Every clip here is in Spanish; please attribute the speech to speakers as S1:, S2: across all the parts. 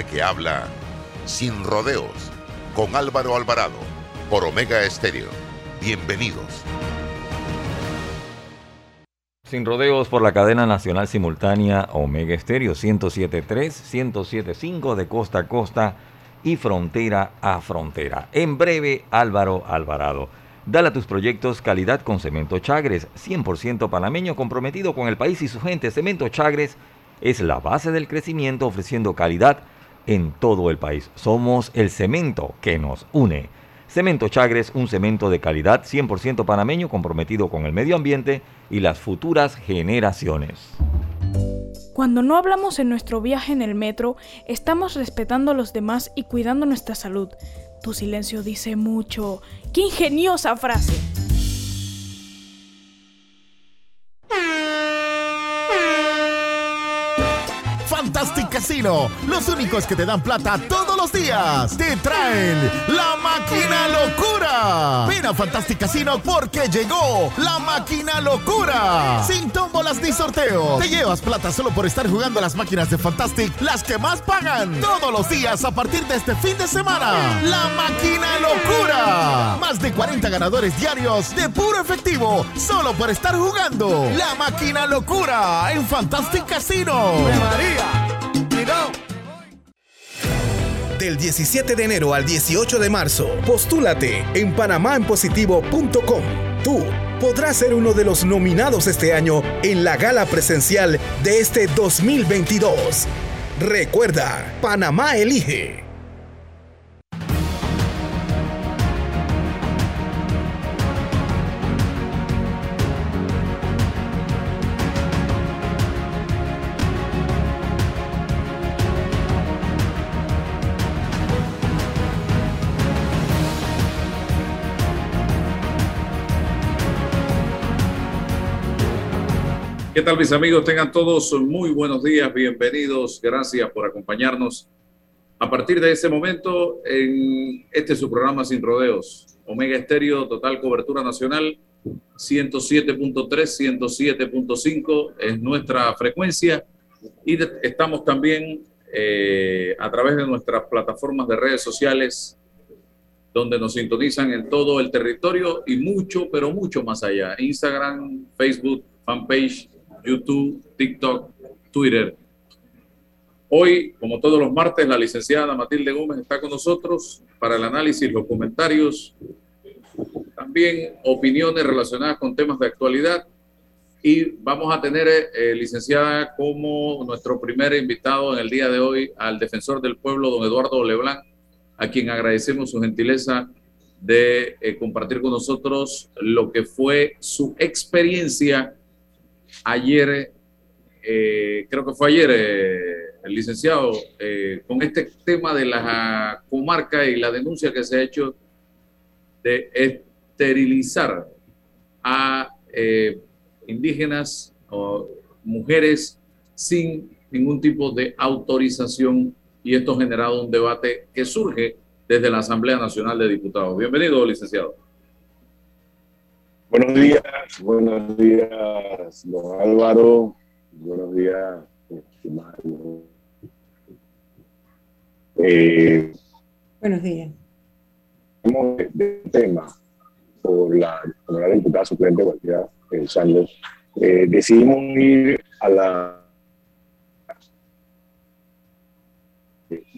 S1: que habla sin rodeos con Álvaro Alvarado por Omega Estéreo. Bienvenidos.
S2: Sin rodeos por la cadena nacional simultánea Omega Estéreo 1073, 1075 de costa a costa y frontera a frontera. En breve, Álvaro Alvarado. Dale a tus proyectos calidad con Cemento Chagres, 100% panameño comprometido con el país y su gente. Cemento Chagres es la base del crecimiento ofreciendo calidad en todo el país. Somos el cemento que nos une. Cemento Chagres, un cemento de calidad 100% panameño comprometido con el medio ambiente y las futuras generaciones.
S3: Cuando no hablamos en nuestro viaje en el metro, estamos respetando a los demás y cuidando nuestra salud. Tu silencio dice mucho. ¡Qué ingeniosa frase!
S4: Fantastic Casino, los únicos que te dan plata todos los días. Te traen la máquina locura. Ven a Fantastic Casino porque llegó la máquina locura. Sin tómbolas ni sorteos. Te llevas plata solo por estar jugando a las máquinas de Fantastic, las que más pagan. Todos los días a partir de este fin de semana. La máquina locura. Más de 40 ganadores diarios de puro efectivo solo por estar jugando. La máquina locura en Fantastic Casino. María.
S5: Del 17 de enero al 18 de marzo, postúlate en panamaenpositivo.com. Tú podrás ser uno de los nominados este año en la gala presencial de este 2022. Recuerda, Panamá elige.
S6: ¿Qué tal mis amigos? Tengan todos muy buenos días, bienvenidos, gracias por acompañarnos. A partir de ese momento, en este es su programa Sin Rodeos, Omega Estéreo, total cobertura nacional, 107.3, 107.5 es nuestra frecuencia y estamos también eh, a través de nuestras plataformas de redes sociales donde nos sintonizan en todo el territorio y mucho, pero mucho más allá. Instagram, Facebook, fanpage, YouTube, TikTok, Twitter. Hoy, como todos los martes, la licenciada Matilde Gómez está con nosotros para el análisis, los comentarios, también opiniones relacionadas con temas de actualidad. Y vamos a tener, eh, licenciada, como nuestro primer invitado en el día de hoy al defensor del pueblo, don Eduardo Leblanc, a quien agradecemos su gentileza de eh, compartir con nosotros lo que fue su experiencia ayer, eh, creo que fue ayer, eh, el licenciado, eh, con este tema de la comarca y la denuncia que se ha hecho de esterilizar a indígenas o mujeres sin ningún tipo de autorización y esto ha generado un debate que surge desde la Asamblea Nacional de Diputados. Bienvenido, licenciado.
S7: Buenos días, buenos días, don Álvaro. Buenos días, estimado.
S8: Eh, buenos días.
S7: De, de tema por la, la diputada suplente Guardia eh, Sánchez, eh, decidimos ir a la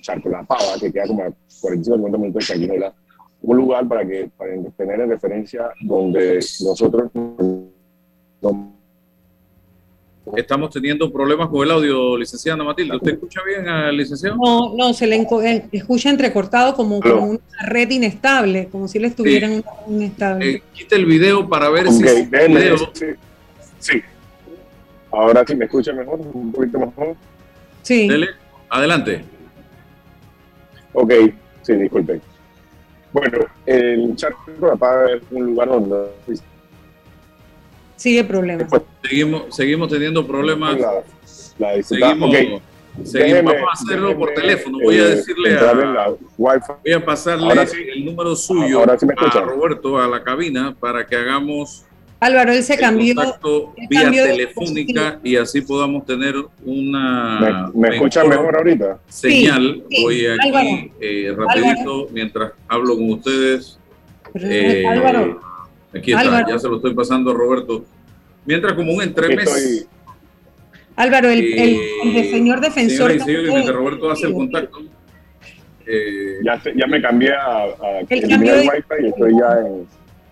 S7: Charco La Pava, que queda como a 45 minutos de Cañuela, un lugar para que para tener en referencia donde nosotros
S6: Estamos teniendo problemas con el audio, licenciada Matilde. ¿Usted escucha bien al licenciado?
S8: No, no, se le escucha entrecortado como, como, una red inestable, como si le estuvieran sí. inestable.
S6: Eh, quita el video para ver okay, si es video.
S7: Sí. sí. Ahora sí me escucha mejor, un poquito mejor.
S8: Sí.
S6: Dele. Adelante.
S7: Ok, sí, disculpen. Bueno, el Charco La Pava es un lugar donde...
S8: Sigue problemas.
S6: Seguimos, seguimos teniendo problemas.
S7: La, la
S6: seguimos,
S7: okay.
S6: seguimos, vamos a hacerlo déjeme, por teléfono. Voy a decirle a... Voy a pasarle
S7: sí,
S6: el número suyo
S7: ahora sí me
S6: a Roberto a la cabina para que hagamos
S8: Álvaro, él se
S6: el
S8: cambió.
S6: contacto
S8: él
S6: vía
S8: cambió
S6: telefónica y así podamos tener una
S7: ¿Me, me escuchan mejor ahorita?
S6: señal.
S8: Sí, sí,
S6: Voy aquí
S8: Álvaro.
S6: eh, rapidito mientras hablo con ustedes. Eh,
S8: Álvaro,
S6: Aquí está,
S8: Álvaro.
S6: ya se lo estoy pasando a Roberto. Mientras como un entremés.
S7: Estoy-
S8: Álvaro, el,
S6: eh,
S8: el señor defensor.
S6: Señoras y mientras Roberto hace el contacto. eh,
S7: ya, ya me cambié a, a
S8: El cambio de-
S7: wifi y estoy ya en...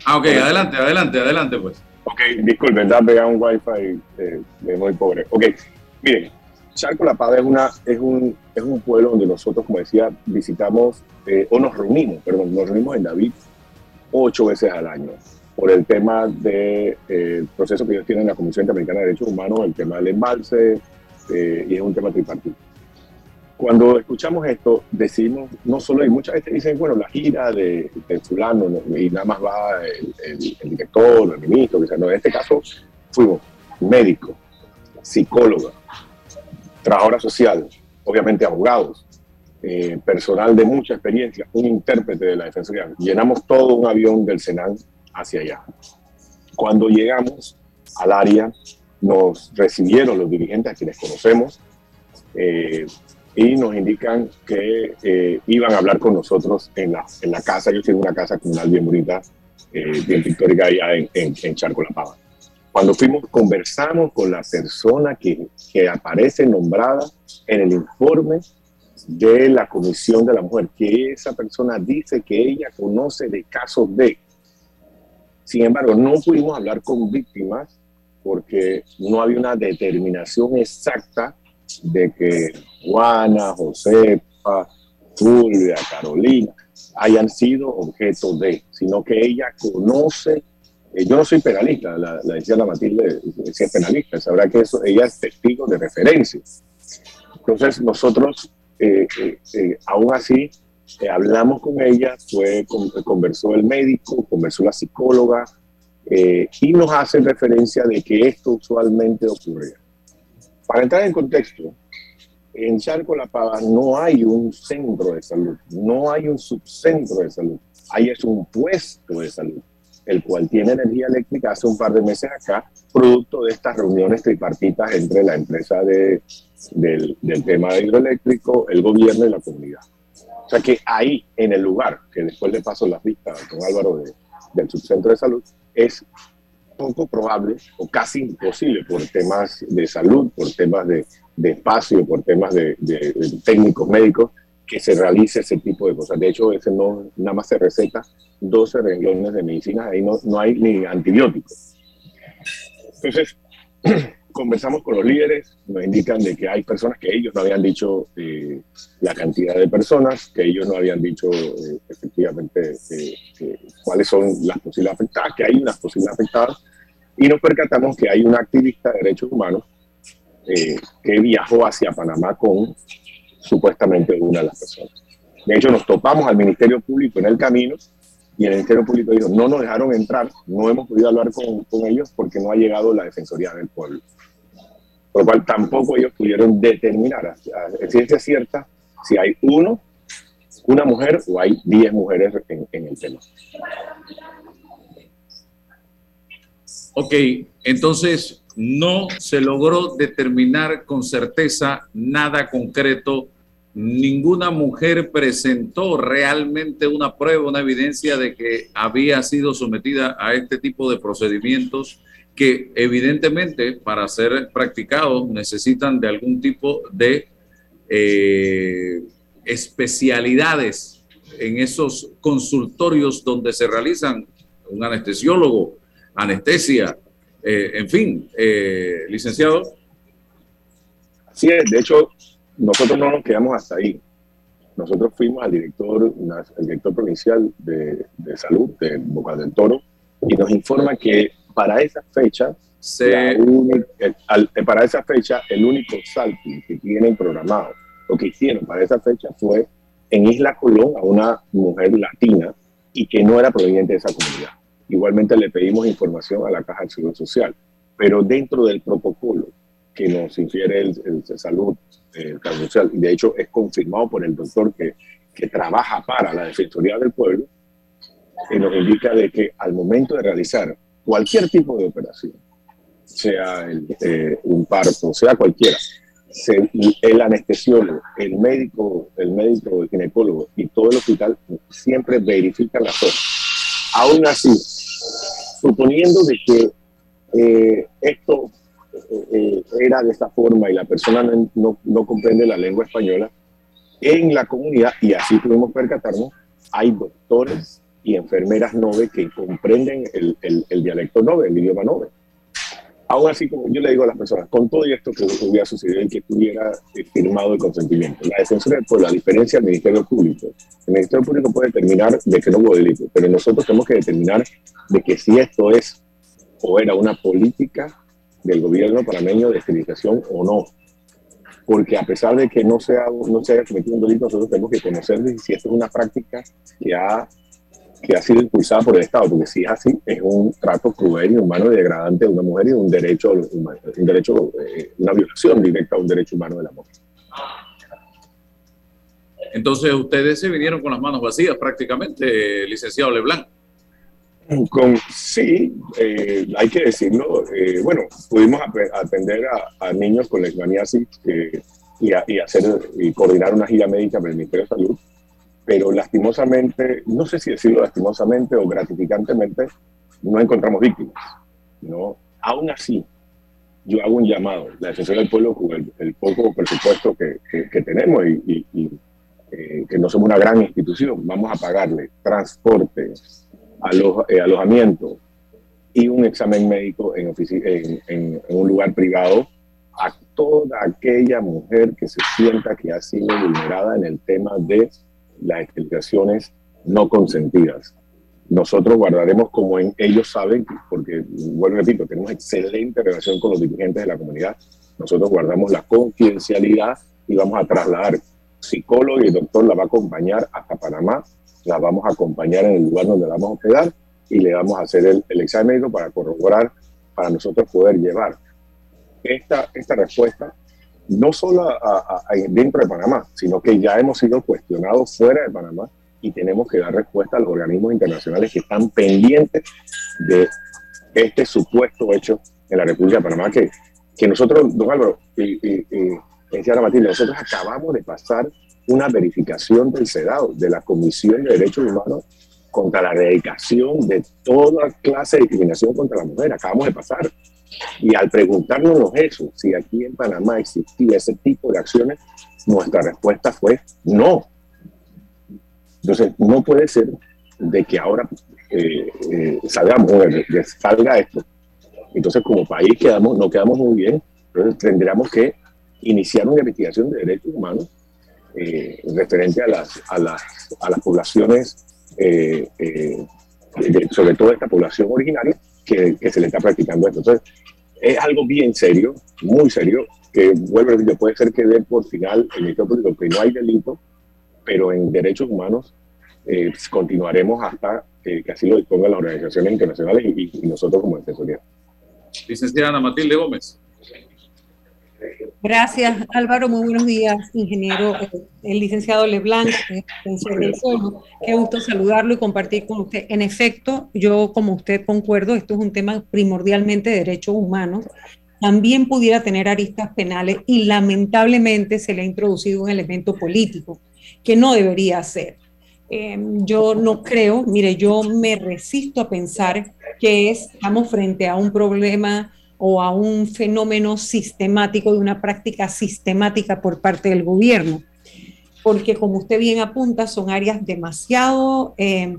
S6: ah, ok, adelante, adelante, adelante, pues.
S7: Ok, disculpen, da pegar un wifi eh, de muy pobre. Ok, miren, Charco La Paz es, una, es, un, es un pueblo donde nosotros, como decía, visitamos eh, o nos reunimos, perdón, nos reunimos en David ocho veces al año por el tema del proceso que ellos tienen en la Comisión Interamericana de Derechos Humanos, el tema del embalse, eh, y es un tema tripartito. Cuando escuchamos esto, decimos, no solo, y muchas veces dicen, bueno, la gira de, de fulano, ¿no? y nada más va el, el- el director el ministro, que no, en este caso fuimos médicos, psicólogos, trabajadora social, obviamente abogados, eh, personal de mucha experiencia, un intérprete de la Defensoría. Llenamos todo un avión del Senan hacia allá. Cuando llegamos al área, nos recibieron los dirigentes a quienes conocemos eh, y nos indican que eh, iban a hablar con nosotros en la, en la casa. Yo tengo una casa comunal bien bonita, eh, bien pictórica allá en, en, en Charco La Pava. Cuando fuimos, conversamos con la persona que, que aparece nombrada en el informe de la Comisión de la Mujer, que esa persona dice que ella conoce de casos de. Sin embargo, no pudimos hablar con víctimas porque no había una determinación exacta de que Juana, Josefa, Julia, Carolina hayan sido objeto de, sino que ella conoce. eh, yo no soy penalista, la, la Matilde, si es penalista, sabrá que eso, ella es testigo de referencia. Entonces, nosotros, eh, eh, aún así, hablamos con ella, fue, con- conversó el médico, conversó la psicóloga, y nos hace referencia de que esto usualmente ocurre. Para entrar en contexto, en Charco La Pava no hay un centro de salud, no hay un subcentro de salud, hay es un puesto de salud, el cual tiene energía eléctrica hace un par de meses acá, producto de estas reuniones tripartitas entre la empresa de, del, del tema hidroeléctrico, el gobierno y la comunidad. O sea que ahí, en el lugar, que después le paso las vistas con Álvaro de- del subcentro de salud, es poco probable o casi imposible por temas de salud, por temas de, espacio, por temas de, técnicos médicos, que se realice ese tipo de cosas. De hecho, ese no, nada más se receta 12 renglones de medicina, ahí no, no hay ni antibióticos. Entonces, conversamos con los líderes, nos indican de que hay personas que ellos no habían dicho eh, la cantidad de personas, que ellos no habían dicho eh, efectivamente eh, eh, cuáles son las posibles afectadas, que hay unas posibles afectadas, y nos percatamos que hay un activista de derechos humanos eh, que viajó hacia Panamá con supuestamente una de las personas. De hecho, nos topamos al Ministerio Público en el camino y el Ministerio Público dijo, no nos dejaron entrar, no hemos podido hablar con, ellos porque no ha llegado la Defensoría del Pueblo. Por lo cual tampoco ellos pudieron determinar a, ciencia cierta si hay uno, una mujer o hay 10 mujeres en, en el tema.
S6: Ok, entonces no se logró determinar con certeza nada concreto. Ninguna mujer presentó realmente una prueba, una evidencia de que había sido sometida a este tipo de procedimientos que evidentemente para ser practicados necesitan de algún tipo de eh, especialidades en esos consultorios donde se realizan un anestesiólogo, anestesia, eh, en fin, eh, licenciado.
S7: Es, de hecho, nosotros no nos quedamos hasta ahí. Nosotros fuimos al director, el director provincial de, de salud de Boca del Toro y nos informa que para esa fecha,
S6: Se,
S7: única, el, al, para esa fecha, el único salting que tienen programado, lo que hicieron para esa fecha fue en Isla Colón a una mujer latina y que no era proveniente de esa comunidad. Igualmente le pedimos información a la Caja de Seguro Social, pero dentro del protocolo que nos infiere el, el, el salud el social, de hecho es confirmado por el doctor que, que trabaja para la Defensoría del Pueblo, que nos indica de que al momento de realizar cualquier tipo de operación, sea eh, un parto, sea cualquiera, el anestesiólogo, el médico, el médico, el ginecólogo y todo el hospital siempre verifican la zona. Aún así, suponiendo de que eh, esto eh, era de esta forma y la persona no, no, comprende la lengua española, en la comunidad, y así pudimos percatarnos, hay doctores y enfermeras nove que comprenden el, el, el dialecto nove, el idioma nove. Aún así, como yo le digo a las personas, con todo esto que hubiera sucedido y que estuviera eh, firmado el consentimiento, la defensora del pueblo, la diferencia del Ministerio Público, el Ministerio Público puede determinar de que no hubo delito, pero nosotros tenemos que determinar de que si esto es o era una política del gobierno panameño de esterilización o no. Porque a pesar de que no, sea, no se haya cometido un delito, nosotros tenemos que conocer si esto es una práctica que ha que ha sido impulsada por el Estado, porque si es así, es un trato cruel y humano y degradante de una mujer y un derecho, un derecho, eh, una violación directa a un derecho humano de la mujer.
S6: Entonces ustedes se vinieron con las manos vacías prácticamente, licenciado Leblanc.
S7: Con, sí, eh, hay que decirlo. Eh, bueno, pudimos atender a, niños con leishmaniasis y, y, hacer y coordinar una gira médica para el Ministerio de Salud pero lastimosamente, no sé si decirlo lastimosamente o gratificantemente, no encontramos víctimas. ¿no? Aún así, yo hago un llamado, la defensa del pueblo con el, poco presupuesto que, que, tenemos y, eh, que no somos una gran institución, vamos a pagarle transporte, eh, alojamiento y un examen médico en, un lugar privado a toda aquella mujer que se sienta que ha sido vulnerada en el tema de las esterilizaciones no consentidas. Nosotros guardaremos como ellos saben, porque, vuelvo a repito, tenemos excelente relación con los dirigentes de la comunidad. Nosotros guardamos la confidencialidad y vamos a trasladar psicólogo y el doctor la va a acompañar hasta Panamá, la vamos a acompañar en el lugar donde la vamos a hospedar y le vamos a hacer el, examen médico para corroborar, para nosotros poder llevar esta, esta respuesta no solo dentro de Panamá, sino que ya hemos sido cuestionados fuera de Panamá y tenemos que dar respuesta a los organismos internacionales que están pendientes de este supuesto hecho en la República de Panamá, que, que nosotros, don Álvaro, y, y, y Matilde, nosotros acabamos de pasar una verificación del CEDAW, de la Comisión de Derechos Humanos, contra la erradicación de toda clase de discriminación contra la mujer. Acabamos de pasar. Y al preguntarnos eso, si aquí en Panamá existía ese tipo de acciones, nuestra respuesta fue no. Entonces, no puede ser de que ahora eh, eh, salgamos, salga esto. Entonces, como país quedamos, no quedamos muy bien, entonces tendríamos que iniciar una investigación de derechos humanos eh, referente a las, a las, a las poblaciones, sobre todo esta población originaria, que, se le está practicando esto. Entonces, es algo bien serio, muy serio, que decir, puede ser que dé por final el Ministerio Público que no hay delito, pero en derechos humanos eh, continuaremos hasta que así lo dispongan las organizaciones internacionales y, nosotros como Defensoría.
S6: Licenciada Matilde Gómez.
S8: Gracias, Álvaro. Muy buenos días, ingeniero, el licenciado Leblanc, eh, del Qué gusto saludarlo y compartir con usted. En efecto, yo como usted concuerdo, esto es un tema primordialmente de derechos humanos. También pudiera tener aristas penales y lamentablemente se le ha introducido un elemento político que no debería ser. Em, yo no creo, mire, yo me resisto a pensar que estamos frente a un problema o a un fenómeno sistemático de una práctica sistemática por parte del gobierno. Porque como usted bien apunta, son áreas demasiado eh,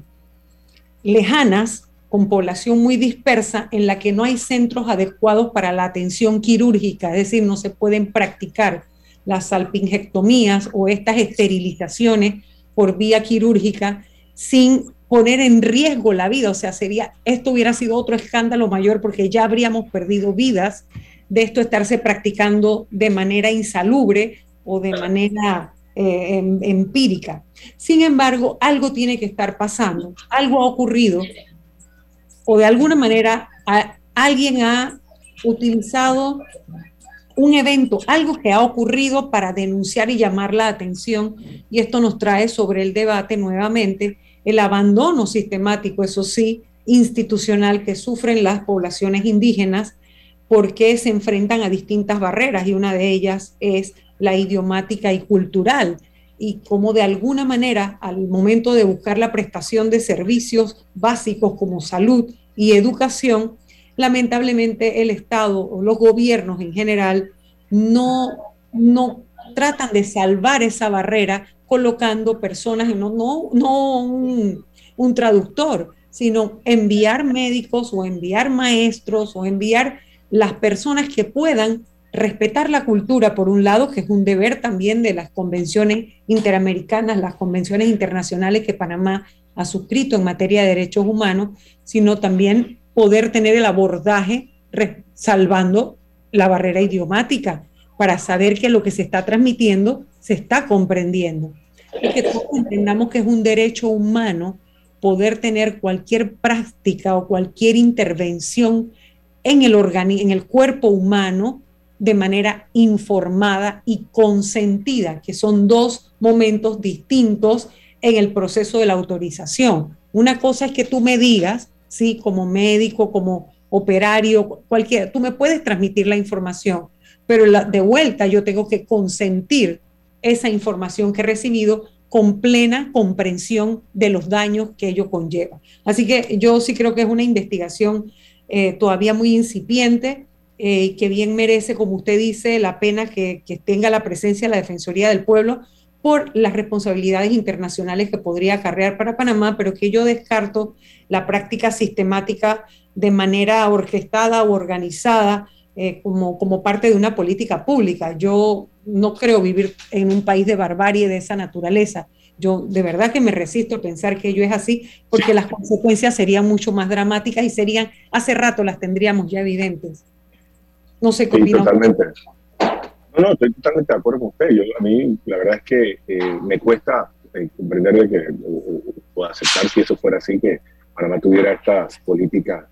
S8: lejanas, con población muy dispersa, en la que no hay centros adecuados para la atención quirúrgica, es decir, no se pueden practicar las salpingectomías o estas esterilizaciones por vía quirúrgica sin poner en riesgo la vida, o sea, sería, esto hubiera sido otro escándalo mayor porque ya habríamos perdido vidas de esto estarse practicando de manera insalubre o de manera eh, em, empírica. Sin embargo, algo tiene que estar pasando, algo ha ocurrido o de alguna manera alguien ha utilizado un evento, algo que ha ocurrido para denunciar y llamar la atención y esto nos trae sobre el debate nuevamente el abandono sistemático, eso sí, institucional que sufren las poblaciones indígenas porque se enfrentan a distintas barreras y una de ellas es la idiomática y cultural y cómo de alguna manera al momento de buscar la prestación de servicios básicos como salud y educación, lamentablemente el Estado o los gobiernos en general no, no tratan de salvar esa barrera colocando personas, no, un, un traductor, sino enviar médicos o enviar maestros o enviar las personas que puedan respetar la cultura, por un lado, que es un deber también de las convenciones interamericanas, las convenciones internacionales que Panamá ha suscrito en materia de derechos humanos, sino también poder tener el abordaje salvando la barrera idiomática para saber que lo que se está transmitiendo se está comprendiendo. Y que todos entendamos que es un derecho humano poder tener cualquier práctica o cualquier intervención en el, en el cuerpo humano de manera informada y consentida, que son dos momentos distintos en el proceso de la autorización. Una cosa es que tú me digas, sí, como médico, como operario, cualquiera, tú me puedes transmitir la información, pero de vuelta yo tengo que consentir esa información que he recibido con plena comprensión de los daños que ello conlleva. Así que yo sí creo que es una investigación eh, todavía muy incipiente, eh, que bien merece, como usted dice, la pena que, tenga la presencia de la Defensoría del Pueblo por las responsabilidades internacionales que podría acarrear para Panamá, pero que yo descarto la práctica sistemática de manera orquestada o organizada eh, como, como parte de una política pública. Yo no creo vivir en un país de barbarie de esa naturaleza. Yo de verdad que me resisto a pensar que ello es así, porque las consecuencias serían mucho más dramáticas y serían, hace rato las tendríamos ya evidentes. No sé qué
S7: Totalmente. No, no, estoy totalmente de acuerdo con usted. Yo, a mí, la verdad es que eh, me cuesta eh, comprender que, o, aceptar si eso fuera así, que Panamá tuviera estas políticas,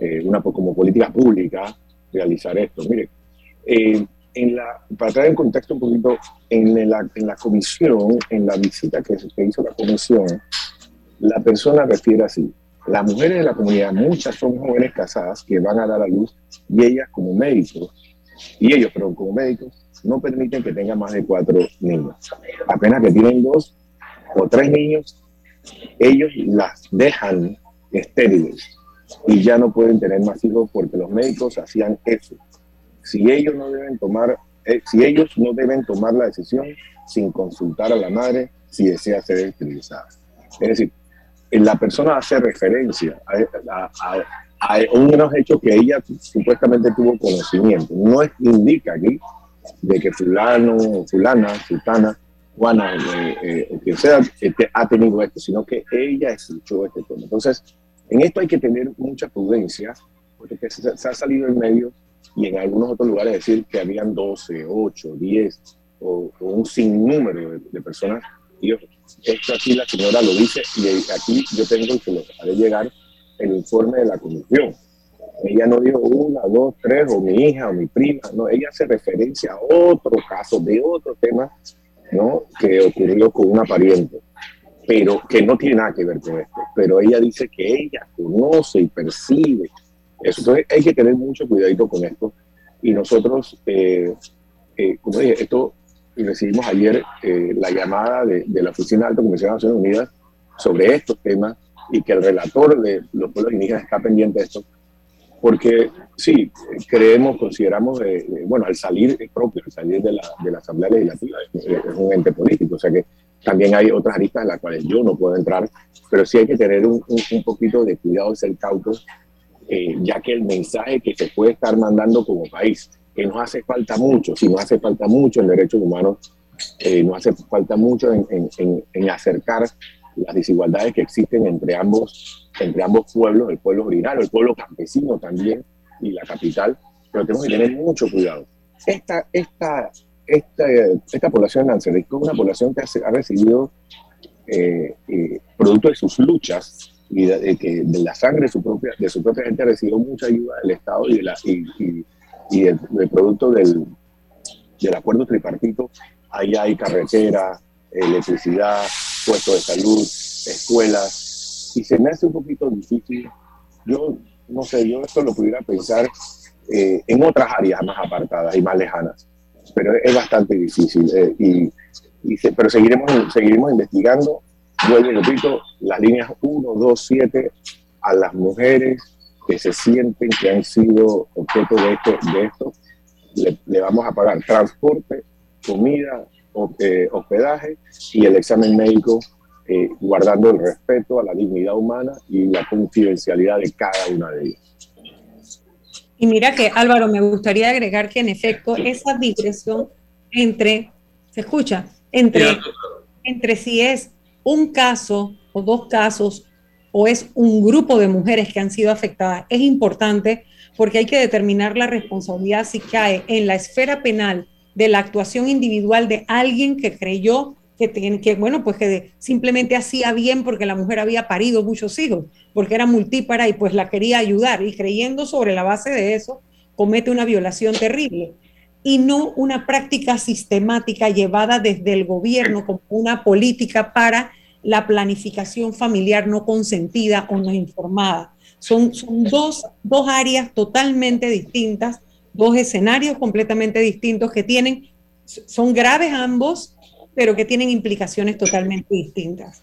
S7: eh, una como política pública, realizar esto. Mire, en la, para traer en contexto un poquito, en la, en la comisión, en la visita que, que hizo la comisión, la persona refiere así, las mujeres de la comunidad, muchas son jóvenes casadas que van a dar a luz y ellas como médicos, y ellos, pero como médicos, no permiten que tengan más de cuatro niños. Apenas que tienen dos o tres niños, ellos las dejan estériles y ya no pueden tener más hijos porque los médicos hacían eso. Si ellos no deben tomar, eh, si ellos no deben tomar la decisión sin consultar a la madre si desea ser esterilizada. Es decir, la persona hace referencia a, a, unos hechos que ella supuestamente tuvo conocimiento. No indica aquí de que fulano, fulana, sultana, Juana, eh, eh, quien sea, este, ha tenido esto, sino que ella escuchó este tema. Entonces, en esto hay que tener mucha prudencia, porque se, ha salido en medio y en algunos otros lugares decir que habían 12, 8, 10 o, un sinnúmero de, de personas. Y esto aquí la señora lo dice y aquí yo tengo que lo haré llegar el informe de la comisión. Ella no dijo una, dos, tres, o mi hija o mi prima, no, ella hace referencia a otro caso de otro tema, ¿no? Que ocurrió con una pariente, pero que no tiene nada que ver con esto. Pero ella dice que ella conoce y percibe eso. Entonces hay que tener mucho cuidadito con esto. Y nosotros, eh, eh, como dije, esto recibimos ayer eh, la llamada de, la Oficina de Alta Comisión de Naciones Unidas sobre estos temas y que el relator de los pueblos indígenas está pendiente de esto, porque sí, creemos, consideramos, eh, eh, bueno, al salir propio, al salir de la, de la Asamblea Legislativa es, un ente político, o sea que también hay otras aristas en las cuales yo no puedo entrar, pero sí hay que tener un, un, poquito de cuidado de ser cautos, ya que el mensaje que se puede estar mandando como país que nos hace falta mucho, si nos hace falta mucho en derechos humanos, eh, nos hace falta mucho en, en, en, acercar las desigualdades que existen entre ambos, entre ambos pueblos, el pueblo originario, el pueblo campesino también y la capital, pero tenemos que tener mucho cuidado. Esta, esta, esta, esta población de es una población que ha, recibido, eh, eh, producto de sus luchas y de, que de la sangre de su propia, de su propia gente, ha recibido mucha ayuda del Estado y de la, y, y el, producto del, del, acuerdo tripartito, ahí hay carretera, electricidad, puestos de salud, escuelas, y se me hace un poquito difícil. Yo no sé, yo esto lo pudiera pensar eh, en otras áreas más apartadas y más lejanas, pero es bastante difícil. Eh, y, pero seguiremos, seguiremos investigando. Vuelvo y repito, las líneas 1, 2, 7 a las mujeres que se sienten que han sido objeto de esto, de esto le, vamos a pagar transporte, comida, eh, hospedaje y el examen médico eh, guardando el respeto a la dignidad humana y la confidencialidad de cada una de ellas.
S8: Y mira que Álvaro, me gustaría agregar que en efecto esa digresión entre, se escucha, entre, entre si es un caso o dos casos o es un grupo de mujeres que han sido afectadas, es importante porque hay que determinar la responsabilidad si cae en la esfera penal de la actuación individual de alguien que creyó que, que bueno, pues que simplemente hacía bien porque la mujer había parido muchos hijos, porque era multípara y pues la quería ayudar y creyendo sobre la base de eso, comete una violación terrible y no una práctica sistemática llevada desde el gobierno como una política para la planificación familiar no consentida o no informada. Son, son dos, dos áreas totalmente distintas, dos escenarios completamente distintos que tienen, son graves ambos, pero que tienen implicaciones totalmente distintas.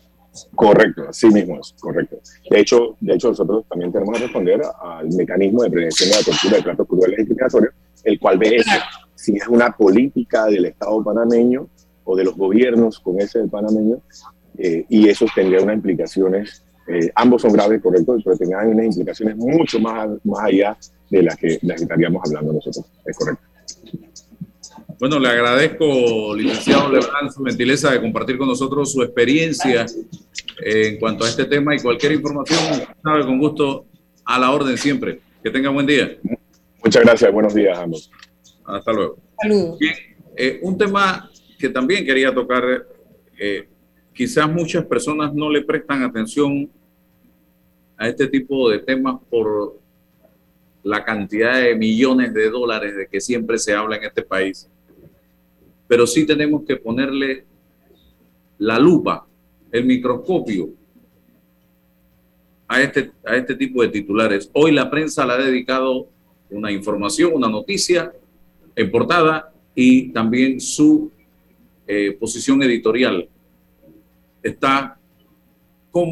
S7: Correcto, así mismo es, correcto. De hecho, de hecho, nosotros también tenemos que responder al mecanismo de prevención de la tortura de tratos crueles discriminatorios, el cual ve eso, si es una política del Estado panameño o de los gobiernos con ese del panameño, eh, y eso tendría unas implicaciones, eh, ambos son graves, correcto, pero tendrían unas implicaciones mucho más, más allá de las que, las que estaríamos hablando nosotros, es correcto.
S6: Bueno, le agradezco, licenciado Lebrán, su gentileza de compartir con nosotros su experiencia en cuanto a este tema y cualquier información, sabe, con gusto a la orden siempre. Que tenga buen día.
S7: Muchas gracias, buenos días ambos.
S6: Hasta luego. Saludos. Bien, eh, un tema que también quería tocar, eh, quizás muchas personas no le prestan atención a este tipo de temas por la cantidad de millones de dólares de que siempre se habla en este país pero sí tenemos que ponerle la lupa, el microscopio a este, a este tipo de titulares. Hoy la prensa le ha dedicado una información, una noticia en portada y también su eh, posición editorial está con,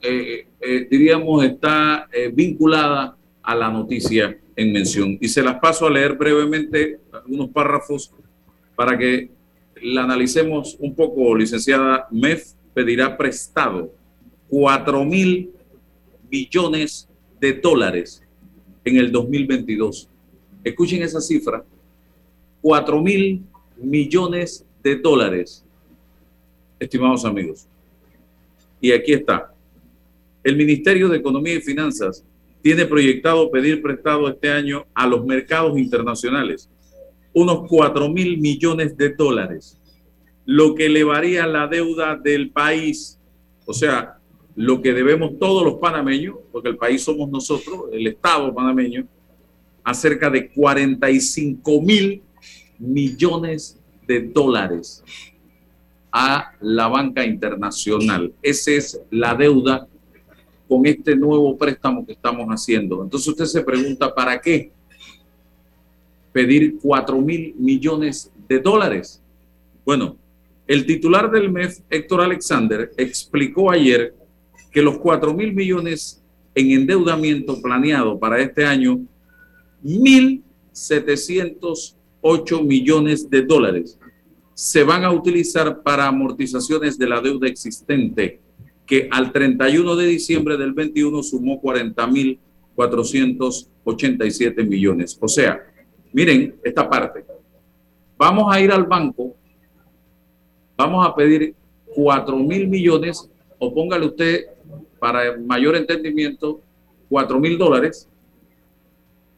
S6: eh, eh, diríamos, está vinculada a la noticia en mención. Y se las paso a leer brevemente algunos párrafos para que la analicemos un poco, licenciada, MEF pedirá prestado 4 mil millones de dólares en el 2022. Escuchen esa cifra, 4 mil millones de dólares, estimados amigos. Y aquí está. El Ministerio de Economía y Finanzas tiene proyectado pedir prestado este año a los mercados internacionales unos 4 mil millones de dólares, lo que elevaría la deuda del país, o sea, lo que debemos todos los panameños, porque el país somos nosotros, el Estado panameño, a cerca de 45 mil millones de dólares a la banca internacional. Esa es la deuda con este nuevo préstamo que estamos haciendo. Entonces usted se pregunta, ¿para qué? Pedir 4 mil millones de dólares. Bueno, el titular del MEF, Héctor Alexander, explicó ayer que los 4 mil millones en endeudamiento planeado para este año, 1.708 millones de dólares se van a utilizar para amortizaciones de la deuda existente, que al 31 de diciembre del 21 sumó 40.487 millones. O sea, Miren esta parte. Vamos a ir al banco, vamos a pedir 4 mil millones, o póngale usted para mayor entendimiento, 4 mil dólares,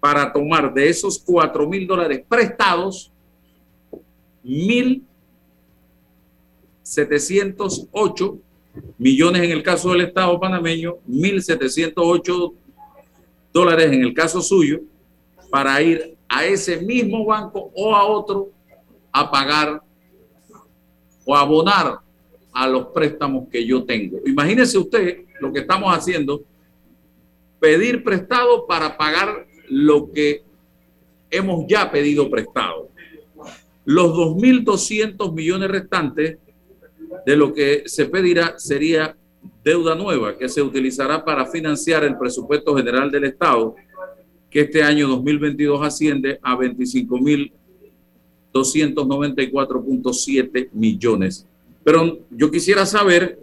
S6: para tomar de esos 4 mil dólares prestados, mil 708 millones en el caso del Estado panameño, 1.708 dólares en el caso suyo, para ir a ese mismo banco o a otro a pagar o abonar a los préstamos que yo tengo. Imagínese usted lo que estamos haciendo, pedir prestado para pagar lo que hemos ya pedido prestado. Los 2.200 millones restantes de lo que se pedirá sería deuda nueva que se utilizará para financiar el presupuesto general del Estado, que este año 2022 asciende a 25.294.7 millones. Pero yo quisiera saber,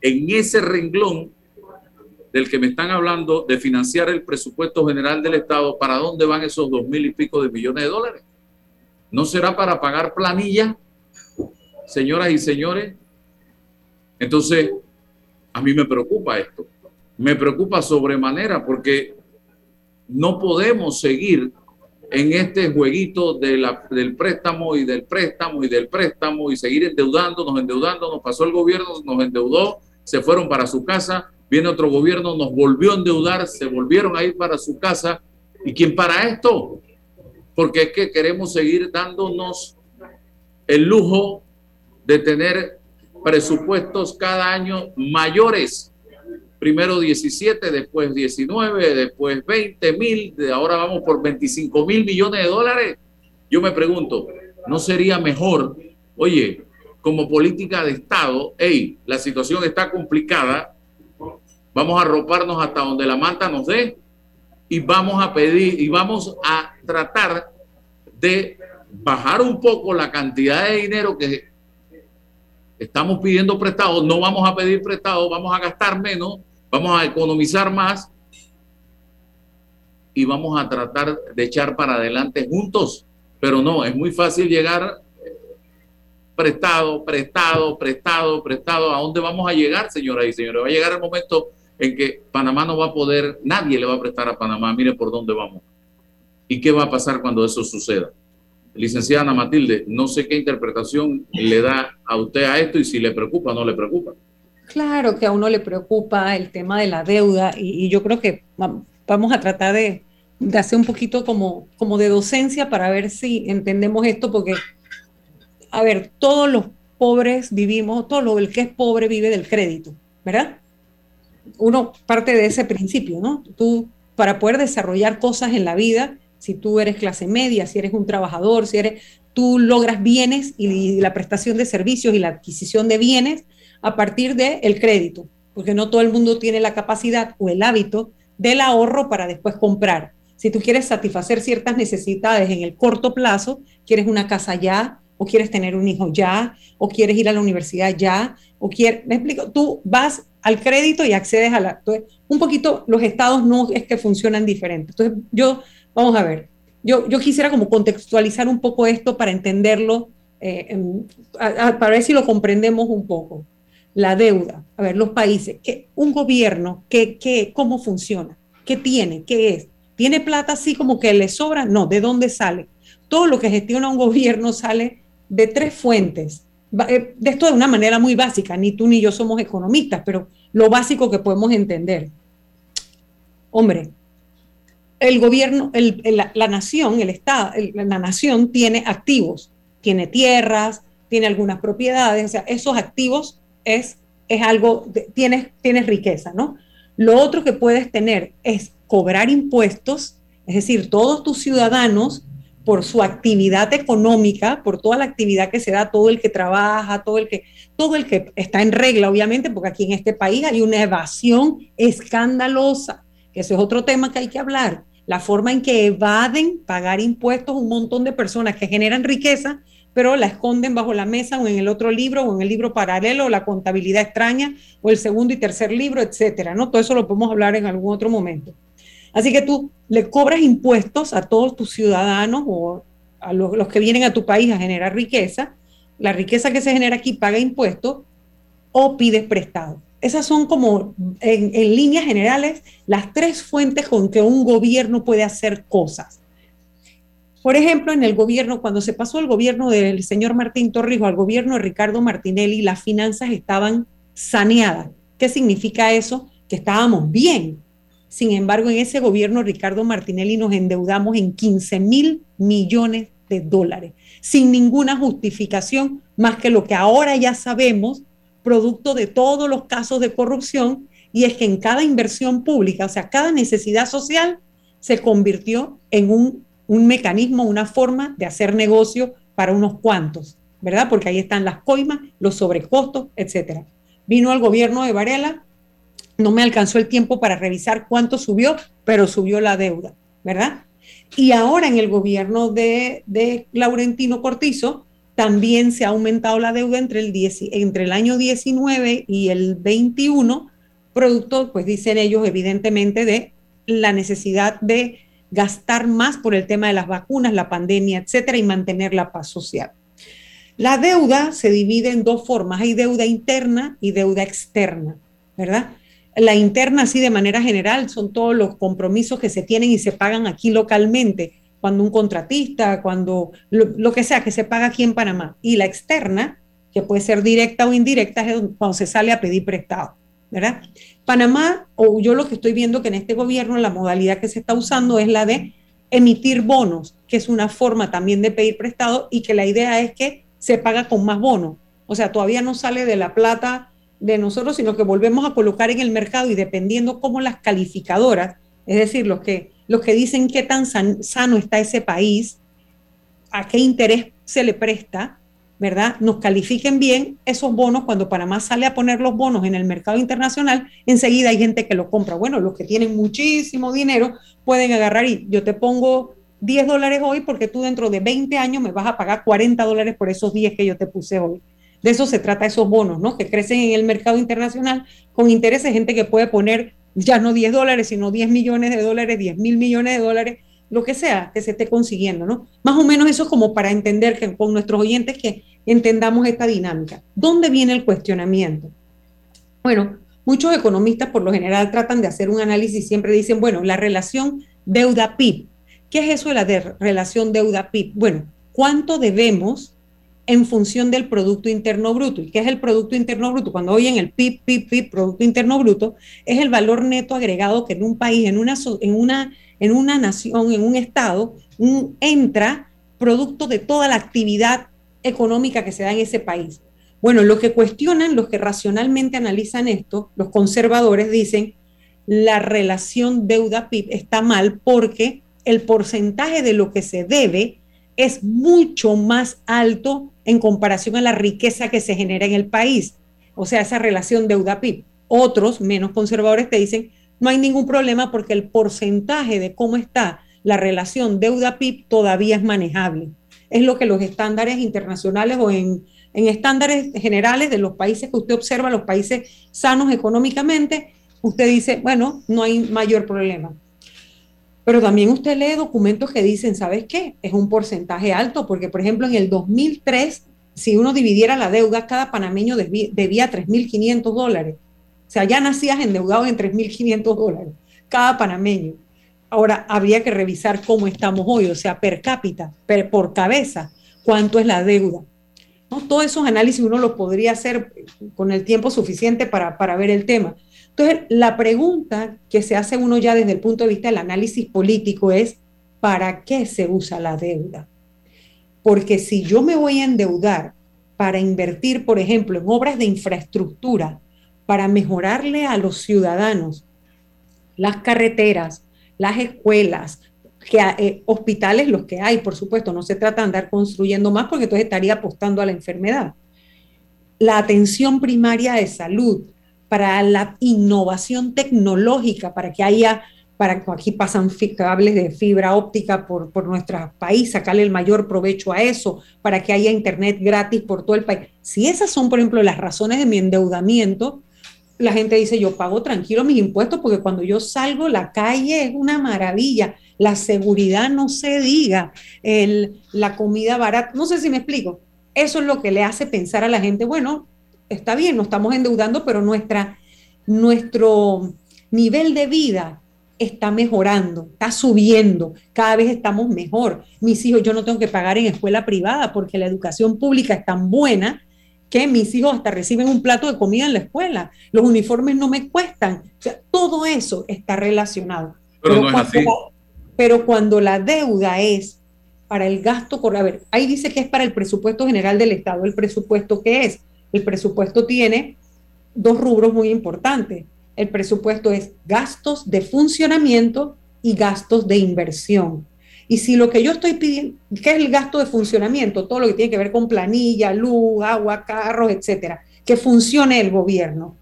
S6: en ese renglón del que me están hablando de financiar el presupuesto general del Estado, ¿para dónde van esos dos mil y pico de millones de dólares? ¿No será para pagar planilla, señoras y señores? Entonces, a mí me preocupa esto. Me preocupa sobremanera porque no podemos seguir en este jueguito del préstamo y del préstamo y del préstamo y seguir endeudándonos, endeudándonos. Pasó el gobierno, nos endeudó, se fueron para su casa, viene otro gobierno, nos volvió a endeudar, se volvieron a ir para su casa. ¿Y quién para esto? Porque es que queremos seguir dándonos el lujo de tener presupuestos cada año mayores. Primero 17, después 19, después 20 mil, ahora vamos por 25 mil millones de dólares. Yo me pregunto, ¿no sería mejor, oye, como política de Estado, hey, la situación está complicada, vamos a roparnos hasta donde la manta nos dé y vamos a pedir y vamos a tratar de bajar un poco la cantidad de dinero que estamos pidiendo prestado, no vamos a pedir prestado, vamos a gastar menos, vamos a economizar más y vamos a tratar de echar para adelante juntos. Pero no, es muy fácil llegar prestado, prestado, prestado, prestado. ¿A dónde vamos a llegar, señoras y señores? Va a llegar el momento en que Panamá no va a poder, nadie le va a prestar a Panamá, mire por dónde vamos. ¿Y qué va a pasar cuando eso suceda? Licenciada Ana Matilde, no sé qué interpretación le da a usted a esto y si le preocupa o no le preocupa.
S8: Claro que a uno le preocupa el tema de la deuda y, yo creo que vamos a tratar de, de, hacer un poquito como, como de docencia para ver si entendemos esto, porque, a ver, todos los pobres vivimos, todo lo el que es pobre vive del crédito, ¿verdad? uno parte de ese principio, ¿no? Tú, para poder desarrollar cosas en la vida, si tú eres clase media, si eres un trabajador, si eres, tú logras bienes y, la prestación de servicios y la adquisición de bienes a partir del el crédito, porque no todo el mundo tiene la capacidad o el hábito del ahorro para después comprar. Si tú quieres satisfacer ciertas necesidades en el corto plazo, quieres una casa ya, o quieres tener un hijo ya, o quieres ir a la universidad ya, o quieres, me explico, tú vas al crédito y accedes a la... Entonces, un poquito los estados no es que funcionan diferentes. Entonces, yo, vamos a ver, yo, yo quisiera como contextualizar un poco esto para entenderlo, eh, para ver si lo comprendemos un poco. La deuda, a ver, los países, que un gobierno, que, que, ¿cómo funciona? ¿Qué tiene? ¿Qué es? ¿Tiene plata así como que le sobra? No, ¿de dónde sale? Todo lo que gestiona un gobierno sale de tres fuentes. Eh, de esto de una manera muy básica, ni tú ni yo somos economistas, pero lo básico que podemos entender. Hombre, el gobierno, la, nación, el Estado, la nación tiene activos, tiene tierras, tiene algunas propiedades, o sea, esos activos es, es algo, tienes, tienes riqueza, ¿no? Lo otro que puedes tener es cobrar impuestos, es decir, todos tus ciudadanos por su actividad económica, por toda la actividad que se da, todo el que trabaja, todo el que, todo el que está en regla, obviamente, porque aquí en este país hay una evasión escandalosa, que ese es otro tema que hay que hablar. La forma en que evaden pagar impuestos un montón de personas que generan riqueza, pero la esconden bajo la mesa o en el otro libro o en el libro paralelo, o la contabilidad extraña o el segundo y tercer libro, etcétera, ¿no? Todo eso lo podemos hablar en algún otro momento. Así que tú le cobras impuestos a todos tus ciudadanos o a los, que vienen a tu país a generar riqueza. La riqueza que se genera aquí paga impuestos o pides prestado. Esas son como, en, líneas generales, las tres fuentes con que un gobierno puede hacer cosas. Por ejemplo, en el gobierno, cuando se pasó el gobierno del señor Martín Torrijos al gobierno de Ricardo Martinelli, las finanzas estaban saneadas. ¿Qué significa eso? Que estábamos bien, sin embargo, en ese gobierno Ricardo Martinelli nos endeudamos en 15 mil millones de dólares, sin ninguna justificación más que lo que ahora ya sabemos, producto de todos los casos de corrupción y es que en cada inversión pública, o sea, cada necesidad social se convirtió en un, un mecanismo, una forma de hacer negocio para unos cuantos, ¿verdad? Porque ahí están las coimas, los sobrecostos, etcétera. Vino al gobierno de Varela, no me alcanzó el tiempo para revisar cuánto subió, pero subió la deuda, ¿verdad? Y ahora en el gobierno de, de Laurentino Cortizo también se ha aumentado la deuda entre el, entre el año 19 y el 21, producto, pues dicen ellos, evidentemente, de la necesidad de gastar más por el tema de las vacunas, la pandemia, etcétera, y mantener la paz social. La deuda se divide en dos formas, hay deuda interna y deuda externa, ¿verdad? La interna, así de manera general, son todos los compromisos que se tienen y se pagan aquí localmente, cuando un contratista, cuando lo, que sea que se paga aquí en Panamá. Y la externa, que puede ser directa o indirecta, es cuando se sale a pedir prestado, ¿verdad? Panamá, o yo lo que estoy viendo que en este gobierno la modalidad que se está usando es la de emitir bonos, que es una forma también de pedir prestado y que la idea es que se paga con más bonos. O sea, todavía no sale de la plata de nosotros, sino que volvemos a colocar en el mercado y dependiendo cómo las calificadoras, es decir, los que, los que dicen qué tan sano está ese país, a qué interés se le presta, ¿verdad? Nos califiquen bien esos bonos, cuando Panamá sale a poner los bonos en el mercado internacional, enseguida hay gente que lo compra. Bueno, los que tienen muchísimo dinero pueden agarrar y yo te pongo 10 dólares hoy porque tú dentro de 20 años me vas a pagar 40 dólares por esos 10 que yo te puse hoy. De eso se trata esos bonos, ¿no? Que crecen en el mercado internacional con intereses, gente que puede poner ya no 10 dólares, sino 10 millones de dólares, 10 mil millones de dólares, lo que sea que se esté consiguiendo, ¿no? Más o menos eso es como para entender que con nuestros oyentes que entendamos esta dinámica. ¿Dónde viene el cuestionamiento? Bueno, muchos economistas por lo general tratan de hacer un análisis y siempre dicen, bueno, la relación deuda-PIB. ¿Qué es eso de la relación deuda-PIB? Bueno, ¿cuánto debemos en función del Producto Interno Bruto. ¿Y qué es el Producto Interno Bruto? Cuando oyen el PIB, PIB, PIB, Producto Interno Bruto, es el valor neto agregado que en un país, en una, en una, en una nación, en un estado, entra producto de toda la actividad económica que se da en ese país. Bueno, los que cuestionan, los que racionalmente analizan esto, los conservadores dicen, la relación deuda-PIB está mal porque el porcentaje de lo que se debe es mucho más alto en comparación a la riqueza que se genera en el país. O sea, esa relación deuda-PIB. Otros, menos conservadores, te dicen, no hay ningún problema porque el porcentaje de cómo está la relación deuda-PIB todavía es manejable. Es lo que los estándares internacionales o en, estándares generales de los países que usted observa, los países sanos económicamente, usted dice, bueno, no hay mayor problema. Pero también usted lee documentos que dicen, ¿sabes qué? Es un porcentaje alto, porque por ejemplo en el 2003, si uno dividiera la deuda, cada panameño debía, 3.500 dólares. O sea, ya nacías endeudado en 3.500 dólares, cada panameño. Ahora, habría que revisar cómo estamos hoy, o sea, per cápita, por cabeza, cuánto es la deuda. ¿No? Todos esos análisis uno los podría hacer con el tiempo suficiente para, para ver el tema. Entonces, la pregunta que se hace uno ya desde el punto de vista del análisis político es, ¿para qué se usa la deuda? Porque si yo me voy a endeudar para invertir, por ejemplo, en obras de infraestructura, para mejorarle a los ciudadanos las carreteras, las escuelas, que, eh, hospitales los que hay, por supuesto, no se trata de andar construyendo más porque entonces estaría apostando a la enfermedad. La atención primaria de salud, para la innovación tecnológica, para que haya, para aquí pasan cables de fibra óptica por, por nuestro país, sacarle el mayor provecho a eso, para que haya internet gratis por todo el país. Si esas son, por ejemplo, las razones de mi endeudamiento, la gente dice, yo pago tranquilo mis impuestos porque cuando yo salgo la calle es una maravilla, la seguridad no se diga, el, la comida barata, no sé si me explico. Eso es lo que le hace pensar a la gente, bueno, está bien, nos estamos endeudando, pero nuestra, nuestro nivel de vida está mejorando, está subiendo, cada vez estamos mejor. Mis hijos, yo no tengo que pagar en escuela privada porque la educación pública es tan buena que mis hijos hasta reciben un plato de comida en la escuela. Los uniformes no me cuestan. O sea, todo eso está relacionado. Pero, no es así. pero cuando la deuda es para el gasto, a ver, ahí dice que es para el presupuesto general del Estado. ¿El presupuesto qué es? el presupuesto tiene dos rubros muy importantes. el presupuesto es gastos de funcionamiento y gastos de inversión. Y si lo que yo estoy pidiendo, ¿qué es el gasto de funcionamiento? Todo lo que tiene que ver con planilla, luz, agua, carros, etcétera, que funcione el gobierno.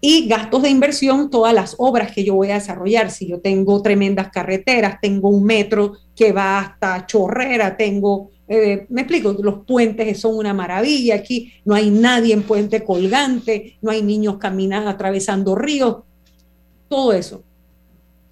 S8: Y gastos de inversión, todas las obras que yo voy a desarrollar. Si yo tengo tremendas carreteras, tengo un metro que va hasta Chorrera, tengo, eh, me explico, los puentes son una maravilla. Aquí no hay nadie en puente colgante, no hay niños caminando, atravesando ríos, todo eso.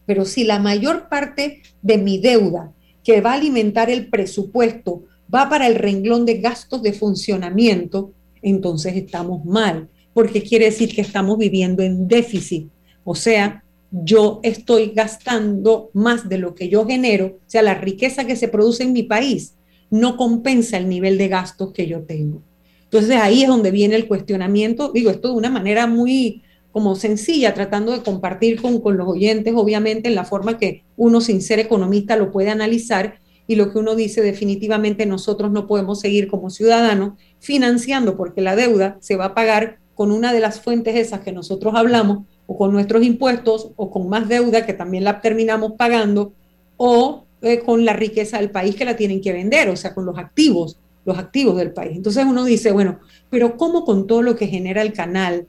S8: Pero si la mayor parte de mi deuda que va a alimentar el presupuesto va para el renglón de gastos de funcionamiento, entonces estamos mal, porque quiere decir que estamos viviendo en déficit. O sea, yo estoy gastando más de lo que yo genero, o sea, la riqueza que se produce en mi país no compensa el nivel de gastos que yo tengo. Entonces ahí es donde viene el cuestionamiento, digo, esto de una manera muy, como sencilla, tratando de compartir con, con, los oyentes, obviamente, en la forma que uno sin ser economista lo puede analizar y lo que uno dice definitivamente nosotros no podemos seguir como ciudadanos financiando porque la deuda se va a pagar con una de las fuentes esas que nosotros hablamos o con nuestros impuestos o con más deuda que también la terminamos pagando o eh, con la riqueza del país que la tienen que vender, o sea, con los activos, los activos del país. Entonces uno dice, bueno, pero ¿cómo con todo lo que genera el canal?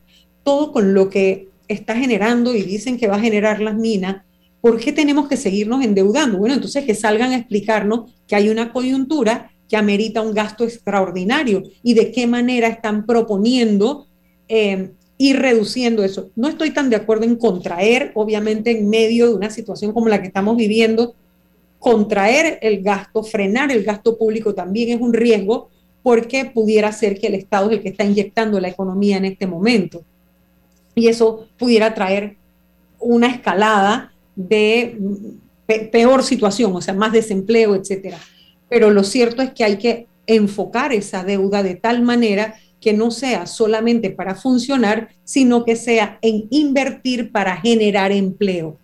S8: Todo con lo que está generando y dicen que va a generar las minas, ¿por qué tenemos que seguirnos endeudando? Bueno, entonces que salgan a explicarnos que hay una coyuntura que amerita un gasto extraordinario y de qué manera están proponiendo eh, ir reduciendo eso. No estoy tan de acuerdo en contraer, obviamente en medio de una situación como la que estamos viviendo, contraer el gasto, frenar el gasto público también es un riesgo porque pudiera ser que el Estado es el que está inyectando la economía en este momento y eso pudiera traer una escalada de peor situación, o sea, más desempleo, etcétera. Pero lo cierto es que hay que enfocar esa deuda de tal manera que no sea solamente para funcionar, sino que sea en invertir para generar empleo.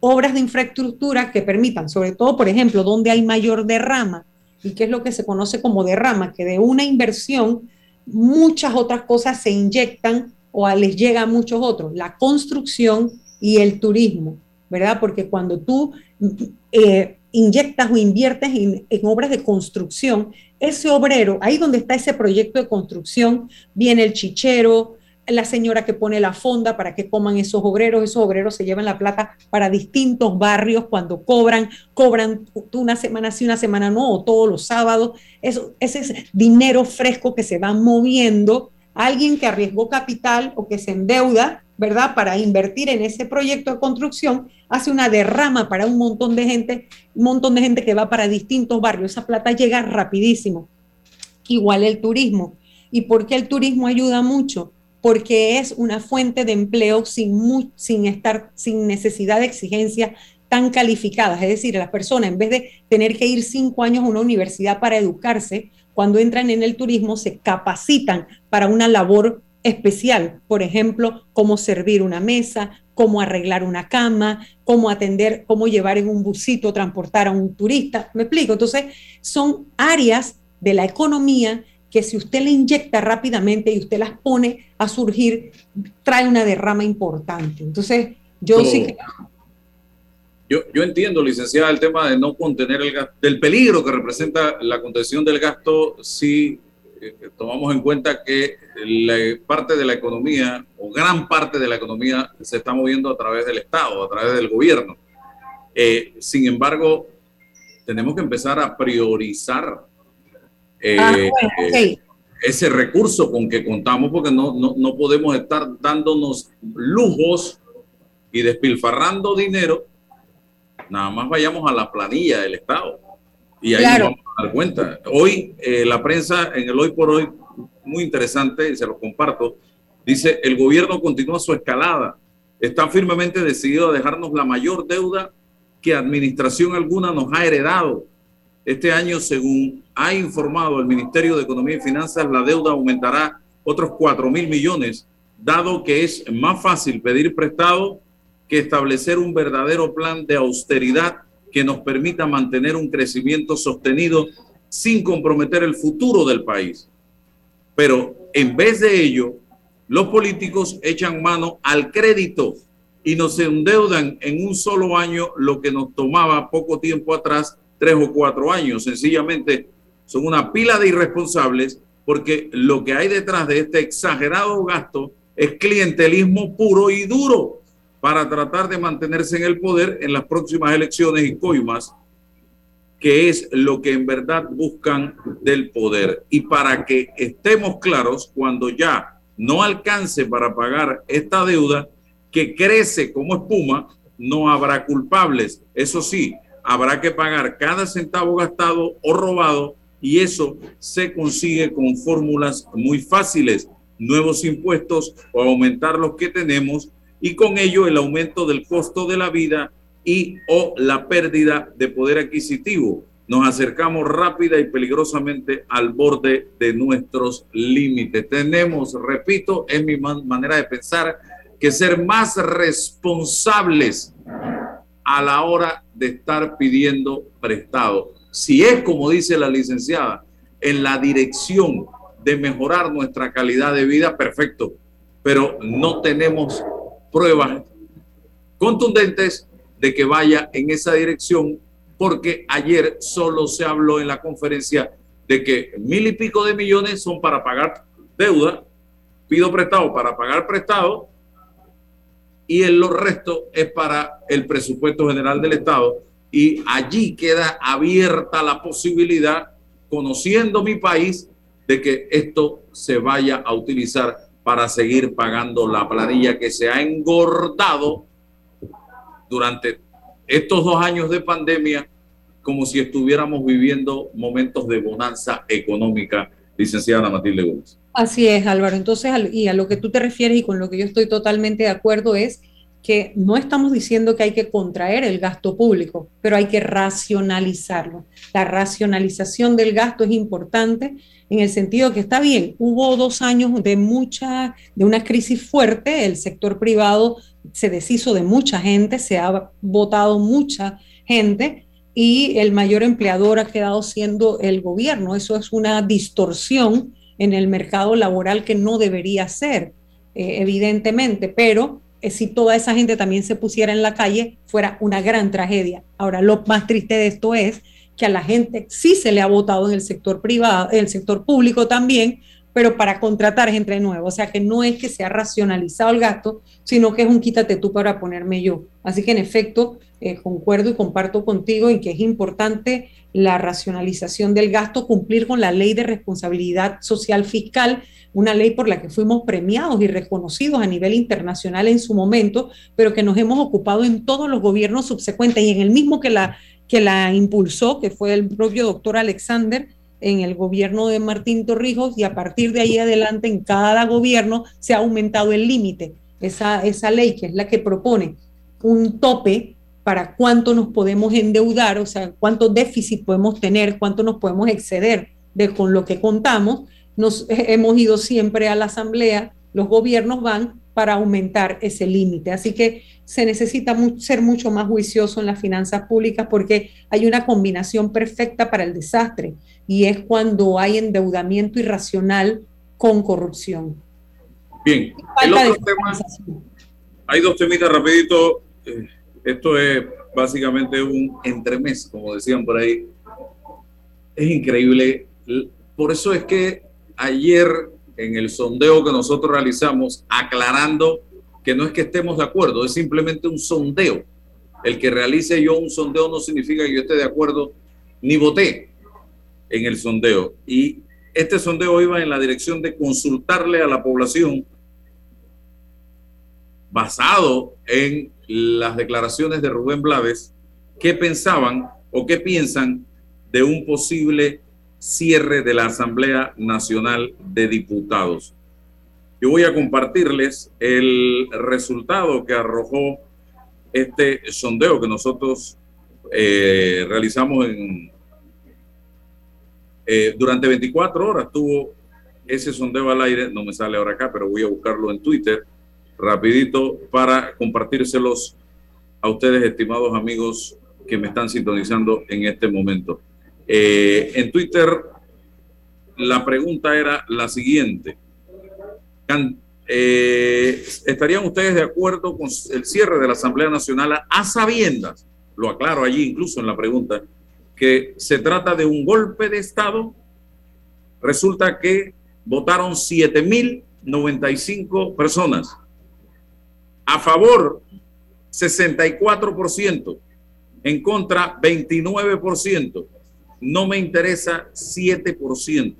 S8: Obras de infraestructura que permitan, sobre todo, por ejemplo, donde hay mayor derrama, y que es lo que se conoce como derrama, que de una inversión muchas otras cosas se inyectan o les llega a muchos otros, la construcción y el turismo, ¿verdad? Porque cuando tú eh, inyectas o inviertes en, en, obras de construcción, ese obrero, ahí donde está ese proyecto de construcción, viene el chichero, la señora que pone la fonda para que coman esos obreros, esos obreros se llevan la plata para distintos barrios cuando cobran, cobran una semana sí, una semana no, o todos los sábados, eso, ese es dinero fresco que se va moviendo alguien que arriesgó capital o que se endeuda, ¿verdad? Para invertir en ese proyecto de construcción, hace una derrama para un montón de gente, un montón de gente que va para distintos barrios. Esa plata llega rapidísimo. Igual el turismo. ¿Y por qué el turismo ayuda mucho? Porque es una fuente de empleo sin, sin estar, sin necesidad de exigencias tan calificadas. Es decir, las personas, en vez de tener que ir cinco años a una universidad para educarse, cuando entran en el turismo se capacitan para una labor especial, por ejemplo, cómo servir una mesa, cómo arreglar una cama, cómo atender, cómo llevar en un busito, transportar a un turista. ¿Me explico? Entonces, son áreas de la economía que si usted le inyecta rápidamente y usted las pone a surgir, trae una derrama importante. Entonces, yo sí que
S6: yo, entiendo, licenciada, el tema de no contener el gasto, del peligro que representa la contención del gasto si eh, tomamos en cuenta que la parte de la economía o gran parte de la economía se está moviendo a través del Estado, a través del gobierno. Eh, sin embargo, tenemos que empezar a priorizar eh, ah, ese recurso con que contamos porque no, no, no podemos estar dándonos lujos y despilfarrando dinero nada más vayamos a la planilla del Estado y ahí nos vamos a dar cuenta. Hoy eh, la prensa en el hoy por hoy, muy interesante, y se lo comparto, dice, el gobierno continúa su escalada, está firmemente decidido a dejarnos la mayor deuda que administración alguna nos ha heredado. Este año, según ha informado el Ministerio de Economía y Finanzas, la deuda aumentará otros 4 mil millones, dado que es más fácil pedir prestado que establecer un verdadero plan de austeridad que nos permita mantener un crecimiento sostenido sin comprometer el futuro del país. Pero en vez de ello, los políticos echan mano al crédito y nos endeudan en un solo año lo que nos tomaba poco tiempo atrás, tres o cuatro años. Sencillamente son una pila de irresponsables porque lo que hay detrás de este exagerado gasto es clientelismo puro y duro para tratar de mantenerse en el poder en las próximas elecciones y coimas, que es lo que en verdad buscan del poder. Y para que estemos claros, cuando ya no alcance para pagar esta deuda, que crece como espuma, no habrá culpables. Eso sí, habrá que pagar cada centavo gastado o robado y eso se consigue con fórmulas muy fáciles, nuevos impuestos o aumentar los que tenemos y con ello el aumento del costo de la vida y o la pérdida de poder adquisitivo. Nos acercamos rápida y peligrosamente al borde de nuestros límites. Tenemos, repito, es mi manera de pensar, que ser más responsables a la hora de estar pidiendo prestado. Si es como dice la licenciada, en la dirección de mejorar nuestra calidad de vida, perfecto, pero no tenemos pruebas contundentes de que vaya en esa dirección, porque ayer solo se habló en la conferencia de que mil y pico de millones son para pagar deuda, pido prestado para pagar prestado, y el resto es para el presupuesto general del Estado. Y allí queda abierta la posibilidad, conociendo mi país, de que esto se vaya a utilizar para seguir pagando la planilla que se ha engordado durante estos dos años de pandemia como si estuviéramos viviendo momentos de bonanza económica, licenciada Matilde Gómez.
S8: Así es, Álvaro. Entonces, y a lo que tú te refieres y con lo que yo estoy totalmente de acuerdo es que no estamos diciendo que hay que contraer el gasto público, pero hay que racionalizarlo. La racionalización del gasto es importante en el sentido que está bien, hubo dos años de mucha, de una crisis fuerte, el sector privado se deshizo de mucha gente, se ha votado mucha gente y el mayor empleador ha quedado siendo el gobierno. Eso es una distorsión en el mercado laboral que no debería ser, eh, evidentemente, pero si toda esa gente también se pusiera en la calle, fuera una gran tragedia. Ahora, lo más triste de esto es que a la gente sí se le ha votado en el sector privado, en el sector público también, pero para contratar gente nueva. O sea que no es que se ha racionalizado el gasto, sino que es un quítate tú para ponerme yo. Así que en efecto, eh, concuerdo y comparto contigo en que es importante la racionalización del gasto, cumplir con la ley de responsabilidad social fiscal, una ley por la que fuimos premiados y reconocidos a nivel internacional en su momento, pero que nos hemos ocupado en todos los gobiernos subsecuentes y en el mismo que la que la impulsó, que fue el propio doctor Alexander en el gobierno de Martín Torrijos y a partir de ahí adelante en cada gobierno se ha aumentado el límite. Esa, esa ley que es la que propone un tope para cuánto nos podemos endeudar, o sea, cuánto déficit podemos tener, cuánto nos podemos exceder de con lo que contamos. Nos hemos ido siempre a la asamblea, los gobiernos van para aumentar ese límite. Así que se necesita ser mucho más juicioso en las finanzas públicas porque hay una combinación perfecta para el desastre y es cuando hay endeudamiento irracional con corrupción.
S6: Bien, hay dos temitas rapidito. Eh, esto es básicamente un entremés, como decían por ahí. Es increíble. Por eso es que ayer en el sondeo que nosotros realizamos, aclarando que no es que estemos de acuerdo, es simplemente un sondeo. El que realice yo un sondeo no significa que yo esté de acuerdo ni voté en el sondeo. Y este sondeo iba en la dirección de consultarle a la población basado en las declaraciones de Rubén Blades, qué pensaban o qué piensan de un posible cierre de la Asamblea Nacional de Diputados. Yo voy a compartirles el resultado que arrojó este sondeo que nosotros eh, realizamos en, eh, durante 24 horas. Tuvo ese sondeo al aire, no me sale ahora acá, pero voy a buscarlo en Twitter rapidito para compartírselos a ustedes, estimados amigos que me están sintonizando en este momento. Eh, en Twitter la pregunta era la siguiente. eh, ¿estarían ustedes de acuerdo con el cierre de la Asamblea Nacional a sabiendas, lo aclaro allí incluso en la pregunta, que se trata de un golpe de Estado? Resulta que votaron 7.095 personas. A favor, 64%. En contra, 29%. No me interesa, 7%.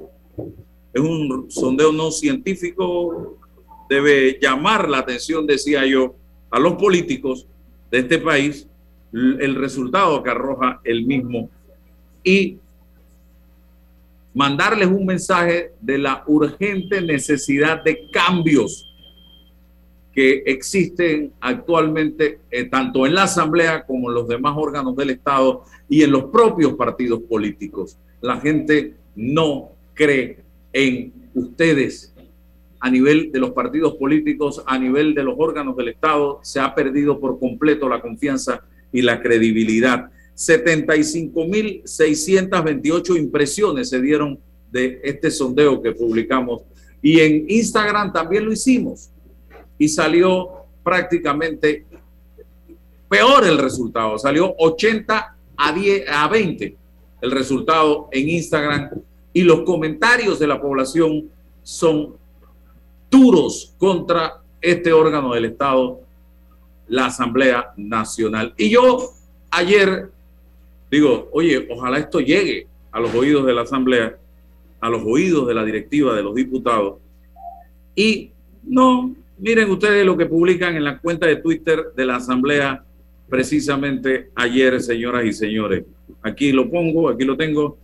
S6: Es un sondeo no científico. Debe llamar la atención, decía yo, a los políticos de este país el resultado que arroja el mismo y mandarles un mensaje de la urgente necesidad de cambios que existen actualmente eh, tanto en la Asamblea como en los demás órganos del Estado y en los propios partidos políticos. La gente no cree en ustedes a nivel de los partidos políticos, a nivel de los órganos del Estado, se ha perdido por completo la confianza y la credibilidad. 75.628 impresiones se dieron de este sondeo que publicamos y en Instagram también lo hicimos y salió prácticamente peor el resultado, salió 80 a 10 a 20 el resultado en Instagram y los comentarios de la población son duros contra este órgano del Estado, la Asamblea Nacional. Y yo ayer digo, oye, ojalá esto llegue a los oídos de la Asamblea, a los oídos de la directiva de los diputados. Y no, miren ustedes lo que publican en la cuenta de Twitter de la Asamblea precisamente ayer, señoras y señores. Aquí lo pongo, aquí lo tengo.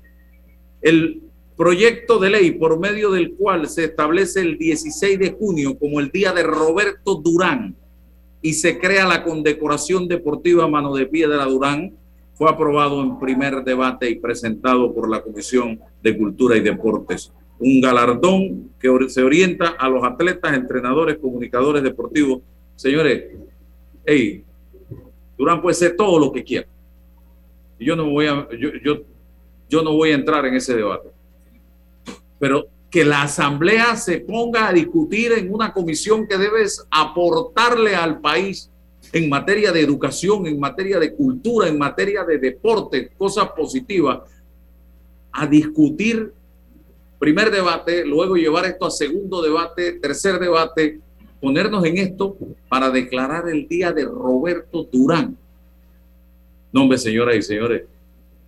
S6: El proyecto de ley por medio del cual se establece el 16 de junio como el día de Roberto Durán y se crea la condecoración deportiva Mano de Piedra Durán fue aprobado en primer debate y presentado por la Comisión de Cultura y Deportes. Un galardón que se orienta a los atletas, entrenadores, comunicadores deportivos. Señores, hey, Durán puede ser todo lo que quiera. Yo no voy a, yo, yo, no voy a entrar en ese debate. Pero que la asamblea se ponga a discutir en una comisión que debe aportarle al país en materia de educación, en materia de cultura, en materia de deporte, cosas positivas, a discutir primer debate, luego llevar esto a segundo debate, tercer debate, ponernos en esto para declarar el día de Roberto Durán. Nombre, señoras y señores.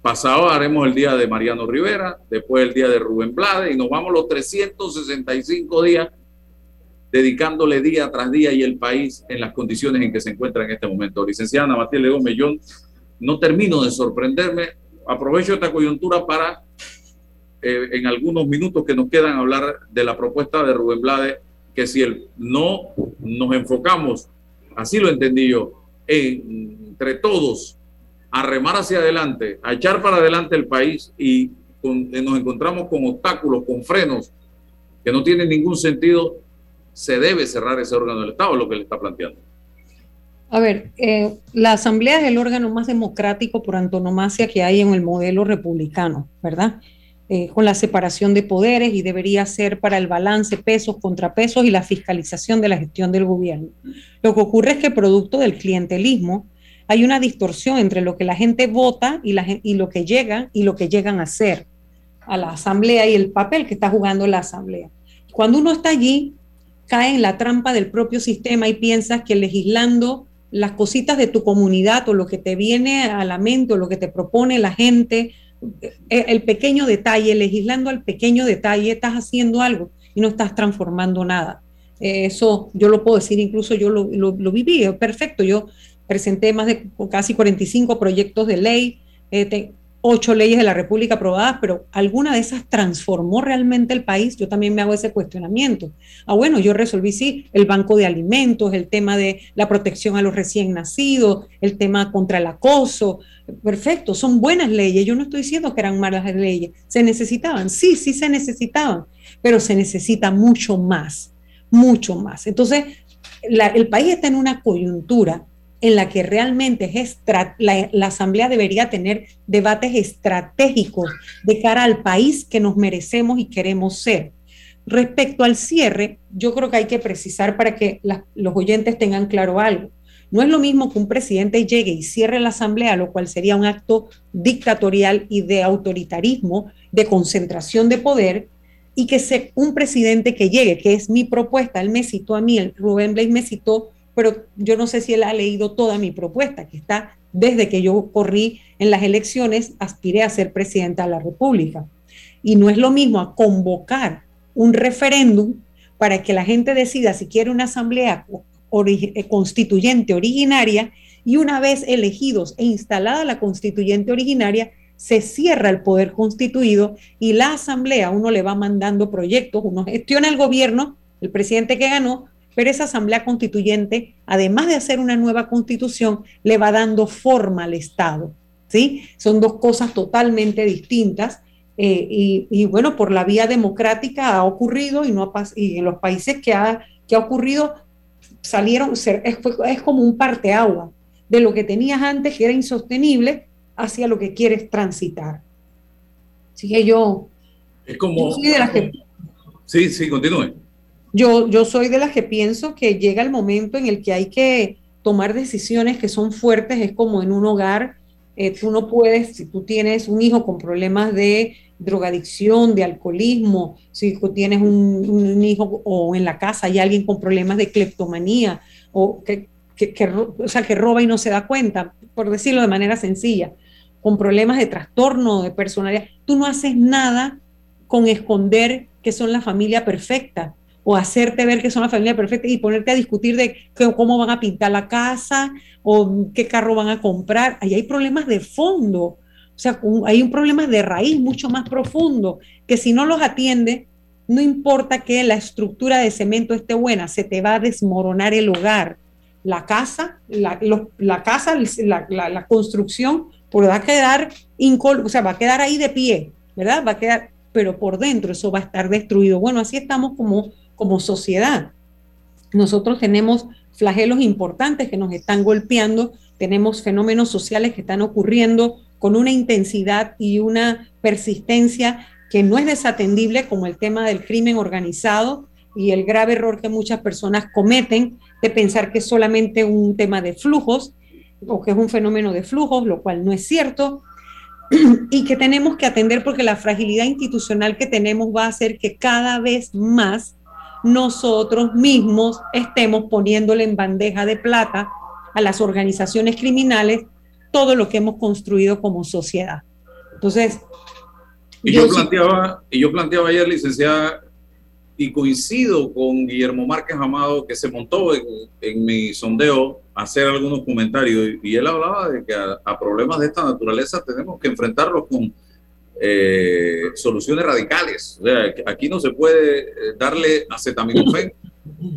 S6: Pasado haremos el día de Mariano Rivera, después el día de Rubén Blade y nos vamos los 365 días dedicándole día tras día y el país en las condiciones en que se encuentra en este momento. Licenciada Matilde Gómez, yo no termino de sorprenderme. Aprovecho esta coyuntura para, eh, en algunos minutos que nos quedan, hablar de la propuesta de Rubén Blades, que si el, no nos enfocamos, así lo entendí yo, entre todos, a remar hacia adelante, a echar para adelante el país y nos encontramos con obstáculos, con frenos que no tienen ningún sentido, se debe cerrar ese órgano del Estado, es lo que le está planteando.
S8: A ver, eh, la Asamblea es el órgano más democrático por antonomasia que hay en el modelo republicano, ¿verdad? Eh, con la separación de poderes y debería ser para el balance pesos, contrapesos y la fiscalización de la gestión del gobierno. Lo que ocurre es que producto del clientelismo hay una distorsión entre lo que la gente vota y, lo que llega y lo que llegan a hacer a la Asamblea y el papel que está jugando la Asamblea. Cuando uno está allí, cae en la trampa del propio sistema y piensas que legislando las cositas de tu comunidad o lo que te viene a la mente o lo que te propone la gente, el pequeño detalle, legislando al pequeño detalle, estás haciendo algo y no estás transformando nada. Eh, eso yo lo puedo decir, incluso yo lo, lo, viví, perfecto. Yo presenté más de casi 45 proyectos de ley, eh, ocho leyes de la República aprobadas, pero ¿alguna de esas transformó realmente el país? Yo también me hago ese cuestionamiento. Ah, bueno, yo resolví, sí, el banco de alimentos, el tema de la protección a los recién nacidos, el tema contra el acoso. Perfecto, son buenas leyes. Yo no estoy diciendo que eran malas leyes. ¿Se necesitaban? Sí, sí se necesitaban, pero se necesita mucho más, mucho más. Entonces, el país está en una coyuntura en la que realmente es la, Asamblea debería tener debates estratégicos de cara al país que nos merecemos y queremos ser. Respecto al cierre, yo creo que hay que precisar para que los oyentes tengan claro algo. No es lo mismo que un presidente llegue y cierre la asamblea, lo cual sería un acto dictatorial y de autoritarismo, de concentración de poder, y que sea un presidente que llegue, que es mi propuesta, él me citó a mí, el Rubén Blake me citó, pero yo no sé si él ha leído toda mi propuesta, que está desde que yo corrí en las elecciones, aspiré a ser presidenta de la República. Y no es lo mismo a convocar un referéndum para que la gente decida si quiere una asamblea eh, constituyente originaria y una vez elegidos e instalada la constituyente originaria, se cierra el poder constituido y la asamblea, uno le va mandando proyectos, uno gestiona el gobierno, el presidente que ganó, pero esa asamblea constituyente, además de hacer una nueva constitución, le va dando forma al Estado. ¿sí? Son dos cosas totalmente distintas. Eh, y, bueno, por la vía democrática ha ocurrido y, no y en los países que ha, que ha ocurrido salieron, es, es como un parteagua de lo que tenías antes que era insostenible hacia lo que quieres transitar. Así que yo...
S6: Es como... Sí, sí, continúe.
S8: Yo, yo soy de las que pienso que llega el momento en el que hay que tomar decisiones que son fuertes, es como en un hogar, eh, tú no puedes, si tú tienes un hijo con problemas de drogadicción, de alcoholismo, si tú tienes un, hijo o en la casa hay alguien con problemas de cleptomanía o que, o sea, que roba y no se da cuenta, por decirlo de manera sencilla con problemas de trastorno, de personalidad, tú no haces nada con esconder que son la familia perfecta o hacerte ver que son la familia perfecta y ponerte a discutir de cómo van a pintar la casa o qué carro van a comprar. Ahí hay problemas de fondo, o sea, hay un problema de raíz mucho más profundo que si no los atiende, no importa que la estructura de cemento esté buena, se te va a desmoronar el hogar. La casa, la, la casa, la, la construcción porque va a quedar sea, va a quedar ahí de pie, ¿verdad? Va a quedar, pero por dentro eso va a estar destruido. Bueno, así estamos como, como sociedad. Nosotros tenemos flagelos importantes que nos están golpeando, tenemos fenómenos sociales que están ocurriendo con una intensidad y una persistencia que no es desatendible, como el tema del crimen organizado y el grave error que muchas personas cometen de pensar que es solamente un tema de flujos o que es un fenómeno de flujos, lo cual no es cierto, y que tenemos que atender porque la fragilidad institucional que tenemos va a hacer que cada vez más nosotros mismos estemos poniéndole en bandeja de plata a las organizaciones criminales todo lo que hemos construido como sociedad. Entonces,
S6: y yo, planteaba, y yo planteaba ayer, licenciada, y coincido con Guillermo Márquez Amado, que se montó en, mi sondeo a hacer algunos comentarios, y, él hablaba de que a, problemas de esta naturaleza tenemos que enfrentarlos con eh, soluciones radicales. O sea, aquí no se puede eh, darle acetaminofén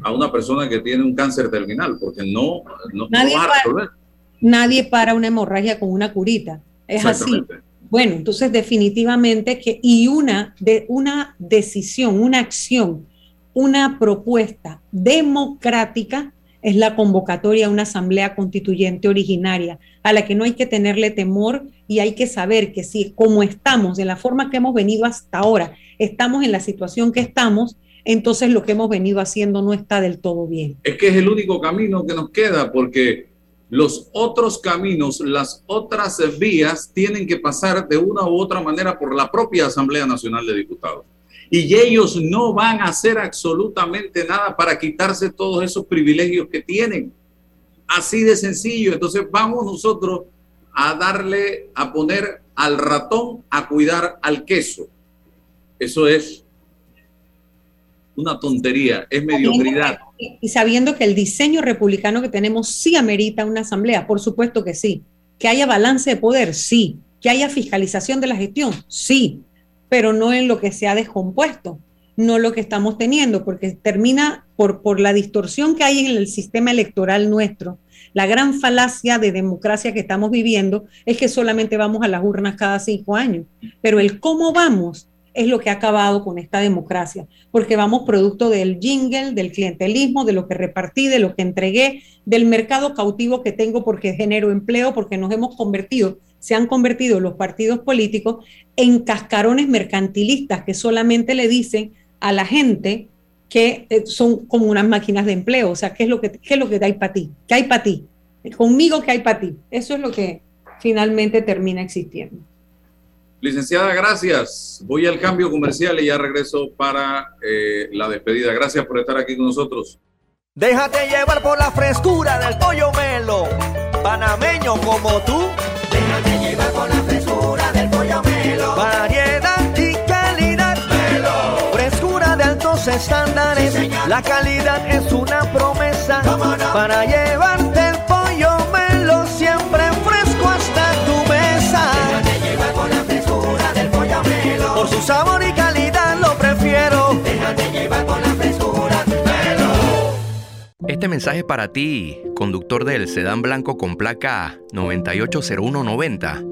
S6: a una persona que tiene un cáncer terminal, porque no, no,
S8: nadie va a resolver. Para, nadie para una hemorragia con una curita. Es así. Bueno, entonces definitivamente que, y una, de, una decisión, una acción, una propuesta democrática es la convocatoria a una asamblea constituyente originaria, a la que no hay que tenerle temor y hay que saber que si como estamos, de la forma que hemos venido hasta ahora, estamos en la situación que estamos, entonces lo que hemos venido haciendo no está del todo bien.
S6: Es que es el único camino que nos queda, porque los otros caminos, las otras vías tienen que pasar de una u otra manera por la propia Asamblea Nacional de Diputados. Y ellos no van a hacer absolutamente nada para quitarse todos esos privilegios que tienen. Así de sencillo. Entonces vamos nosotros a darle, a poner al ratón a cuidar al queso. Eso es una tontería, es mediocridad.
S8: Y sabiendo que el diseño republicano que tenemos sí amerita una asamblea, por supuesto que sí. Que haya balance de poder, sí. Que haya fiscalización de la gestión, sí. Pero no en lo que se ha descompuesto, no lo que estamos teniendo, porque termina por, por la distorsión que hay en el sistema electoral nuestro. La gran falacia de democracia que estamos viviendo es que solamente vamos a las urnas cada cinco años, pero el cómo vamos es lo que ha acabado con esta democracia, porque vamos producto del jingle, del clientelismo, de lo que repartí, de lo que entregué, del mercado cautivo que tengo porque genero empleo, porque nos hemos convertido, se han convertido los partidos políticos en cascarones mercantilistas que solamente le dicen a la gente que eh, son como unas máquinas de empleo. O sea, ¿qué es lo que, qué es lo que hay para ti? ¿Qué hay para ti? Conmigo, ¿qué hay para ti? Eso es lo que finalmente termina existiendo.
S6: Licenciada, gracias. Voy al cambio comercial y ya regreso para eh, la despedida. Gracias por estar aquí con nosotros.
S9: Déjate llevar por la frescura del pollo melo, panameño como tú.
S10: Déjate llevar por la frescura del pollo melo.
S9: Variedad estándares.
S10: Sí,
S9: la calidad es una promesa
S10: no?
S9: para llevarte el pollo melo siempre fresco hasta tu mesa.
S10: Déjate llevar por la frescura del pollo melo.
S9: Por su sabor y calidad lo prefiero.
S10: Déjate llevar por la frescura melo.
S11: Este mensaje es para ti, conductor del sedán blanco con placa 980190.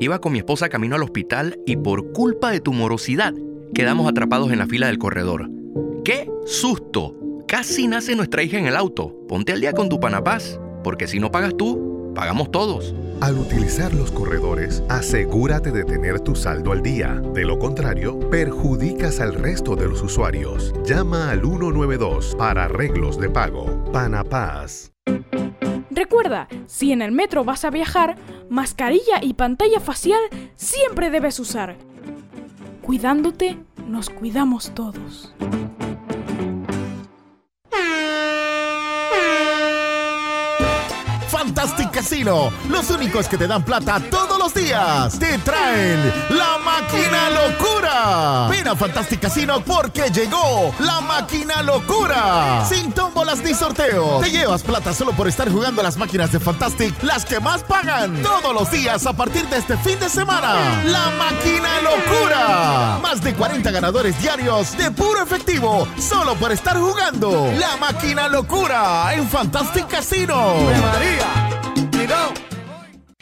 S11: Iba con mi esposa camino al hospital y por culpa de tu morosidad quedamos atrapados en la fila del corredor. ¡Qué susto! Casi nace nuestra hija en el auto. Ponte al día con tu Panapaz, porque si no pagas tú, pagamos todos.
S12: Al utilizar los corredores, asegúrate de tener tu saldo al día. De lo contrario, perjudicas al resto de los usuarios. Llama al 192 para arreglos de pago. Panapaz.
S3: Recuerda, si en el metro vas a viajar, mascarilla y pantalla facial siempre debes usar. Cuidándote, nos cuidamos todos.
S4: Casino, los únicos que te dan plata todos los días. Te traen la máquina locura. Ven a Fantastic Casino porque llegó la máquina locura. Sin tómbolas ni sorteos. Te llevas plata solo por estar jugando las máquinas de Fantastic, las que más pagan. Todos los días a partir de este fin de semana. La máquina locura. Más de 40 ganadores diarios de puro efectivo solo por estar jugando. La máquina locura en Fantastic Casino.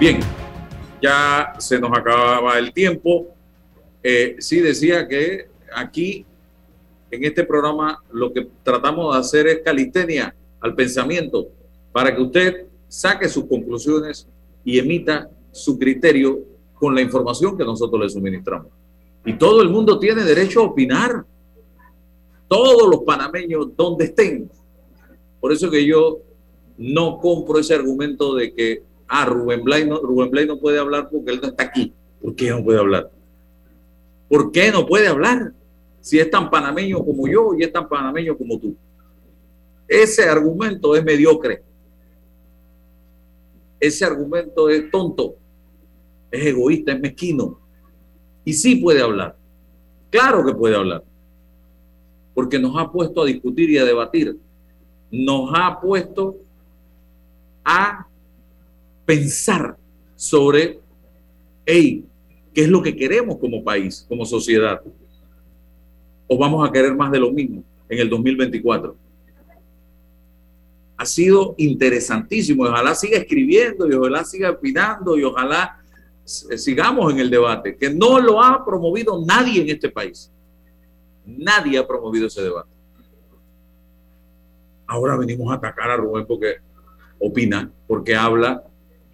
S6: Bien, ya se nos acababa el tiempo. Eh, sí decía que aquí, en este programa, lo que tratamos de hacer es calistenia al pensamiento para que usted saque sus conclusiones y emita su criterio con la información que nosotros le suministramos. Y todo el mundo tiene derecho a opinar. Todos los panameños, donde estén. Por eso que yo no compro ese argumento de que, ah, Rubén Blay no, Rubén Blay no puede hablar porque él no está aquí. ¿Por qué no puede hablar? ¿Por qué no puede hablar? Si es tan panameño como yo y es tan panameño como tú. Ese argumento es mediocre. Ese argumento es tonto, es egoísta, es mezquino. Y sí puede hablar. Claro que puede hablar. Porque nos ha puesto a discutir y a debatir. Nos ha puesto a pensar sobre, ¿qué es lo que queremos como país, como sociedad? ¿O vamos a querer más de lo mismo en el 2024? Ha sido interesantísimo. Ojalá siga escribiendo y ojalá siga opinando y ojalá sigamos en el debate, que no lo ha promovido nadie en este país. Nadie ha promovido ese debate. Ahora venimos a atacar a Rubén porque opina, porque habla,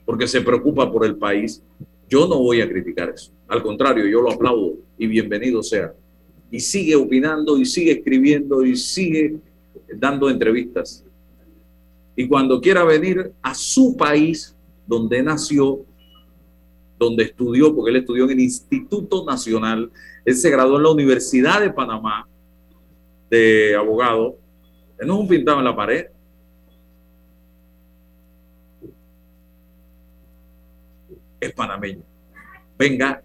S6: porque se preocupa por el país. Yo no voy a criticar eso. Al contrario, yo lo aplaudo y bienvenido sea. Y sigue opinando y sigue escribiendo y sigue dando entrevistas. Y cuando quiera venir a su país, donde nació, donde estudió, porque él estudió en el Instituto Nacional, él se graduó en la Universidad de Panamá de abogado, él no es un pintado en la pared. Panameño. Venga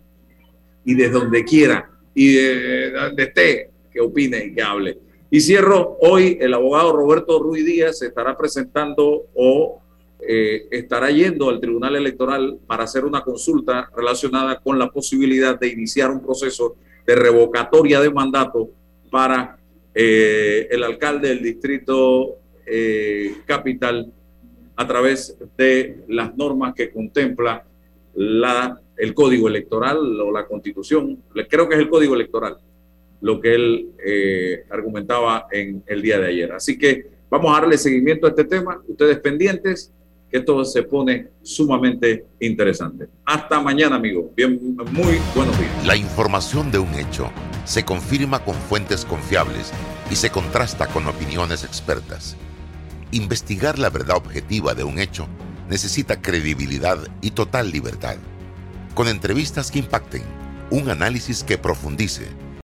S6: y desde donde quiera y de donde esté, que opine y que hable. Y cierro, hoy el abogado Roberto Ruiz Díaz estará presentando o eh, estará yendo al Tribunal Electoral para hacer una consulta relacionada con la posibilidad de iniciar un proceso de revocatoria de mandato para eh, el alcalde del distrito eh, capital a través de las normas que contempla la, el código electoral o la constitución. Creo que es el código electoral lo que él eh, argumentaba en el día de ayer. Así que vamos a darle seguimiento a este tema. Ustedes pendientes, que esto se pone sumamente interesante. Hasta mañana, amigos. Bien, muy buenos días.
S1: La información de un hecho se confirma con fuentes confiables y se contrasta con opiniones expertas. Investigar la verdad objetiva de un hecho necesita credibilidad y total libertad. Con entrevistas que impacten, un análisis que profundice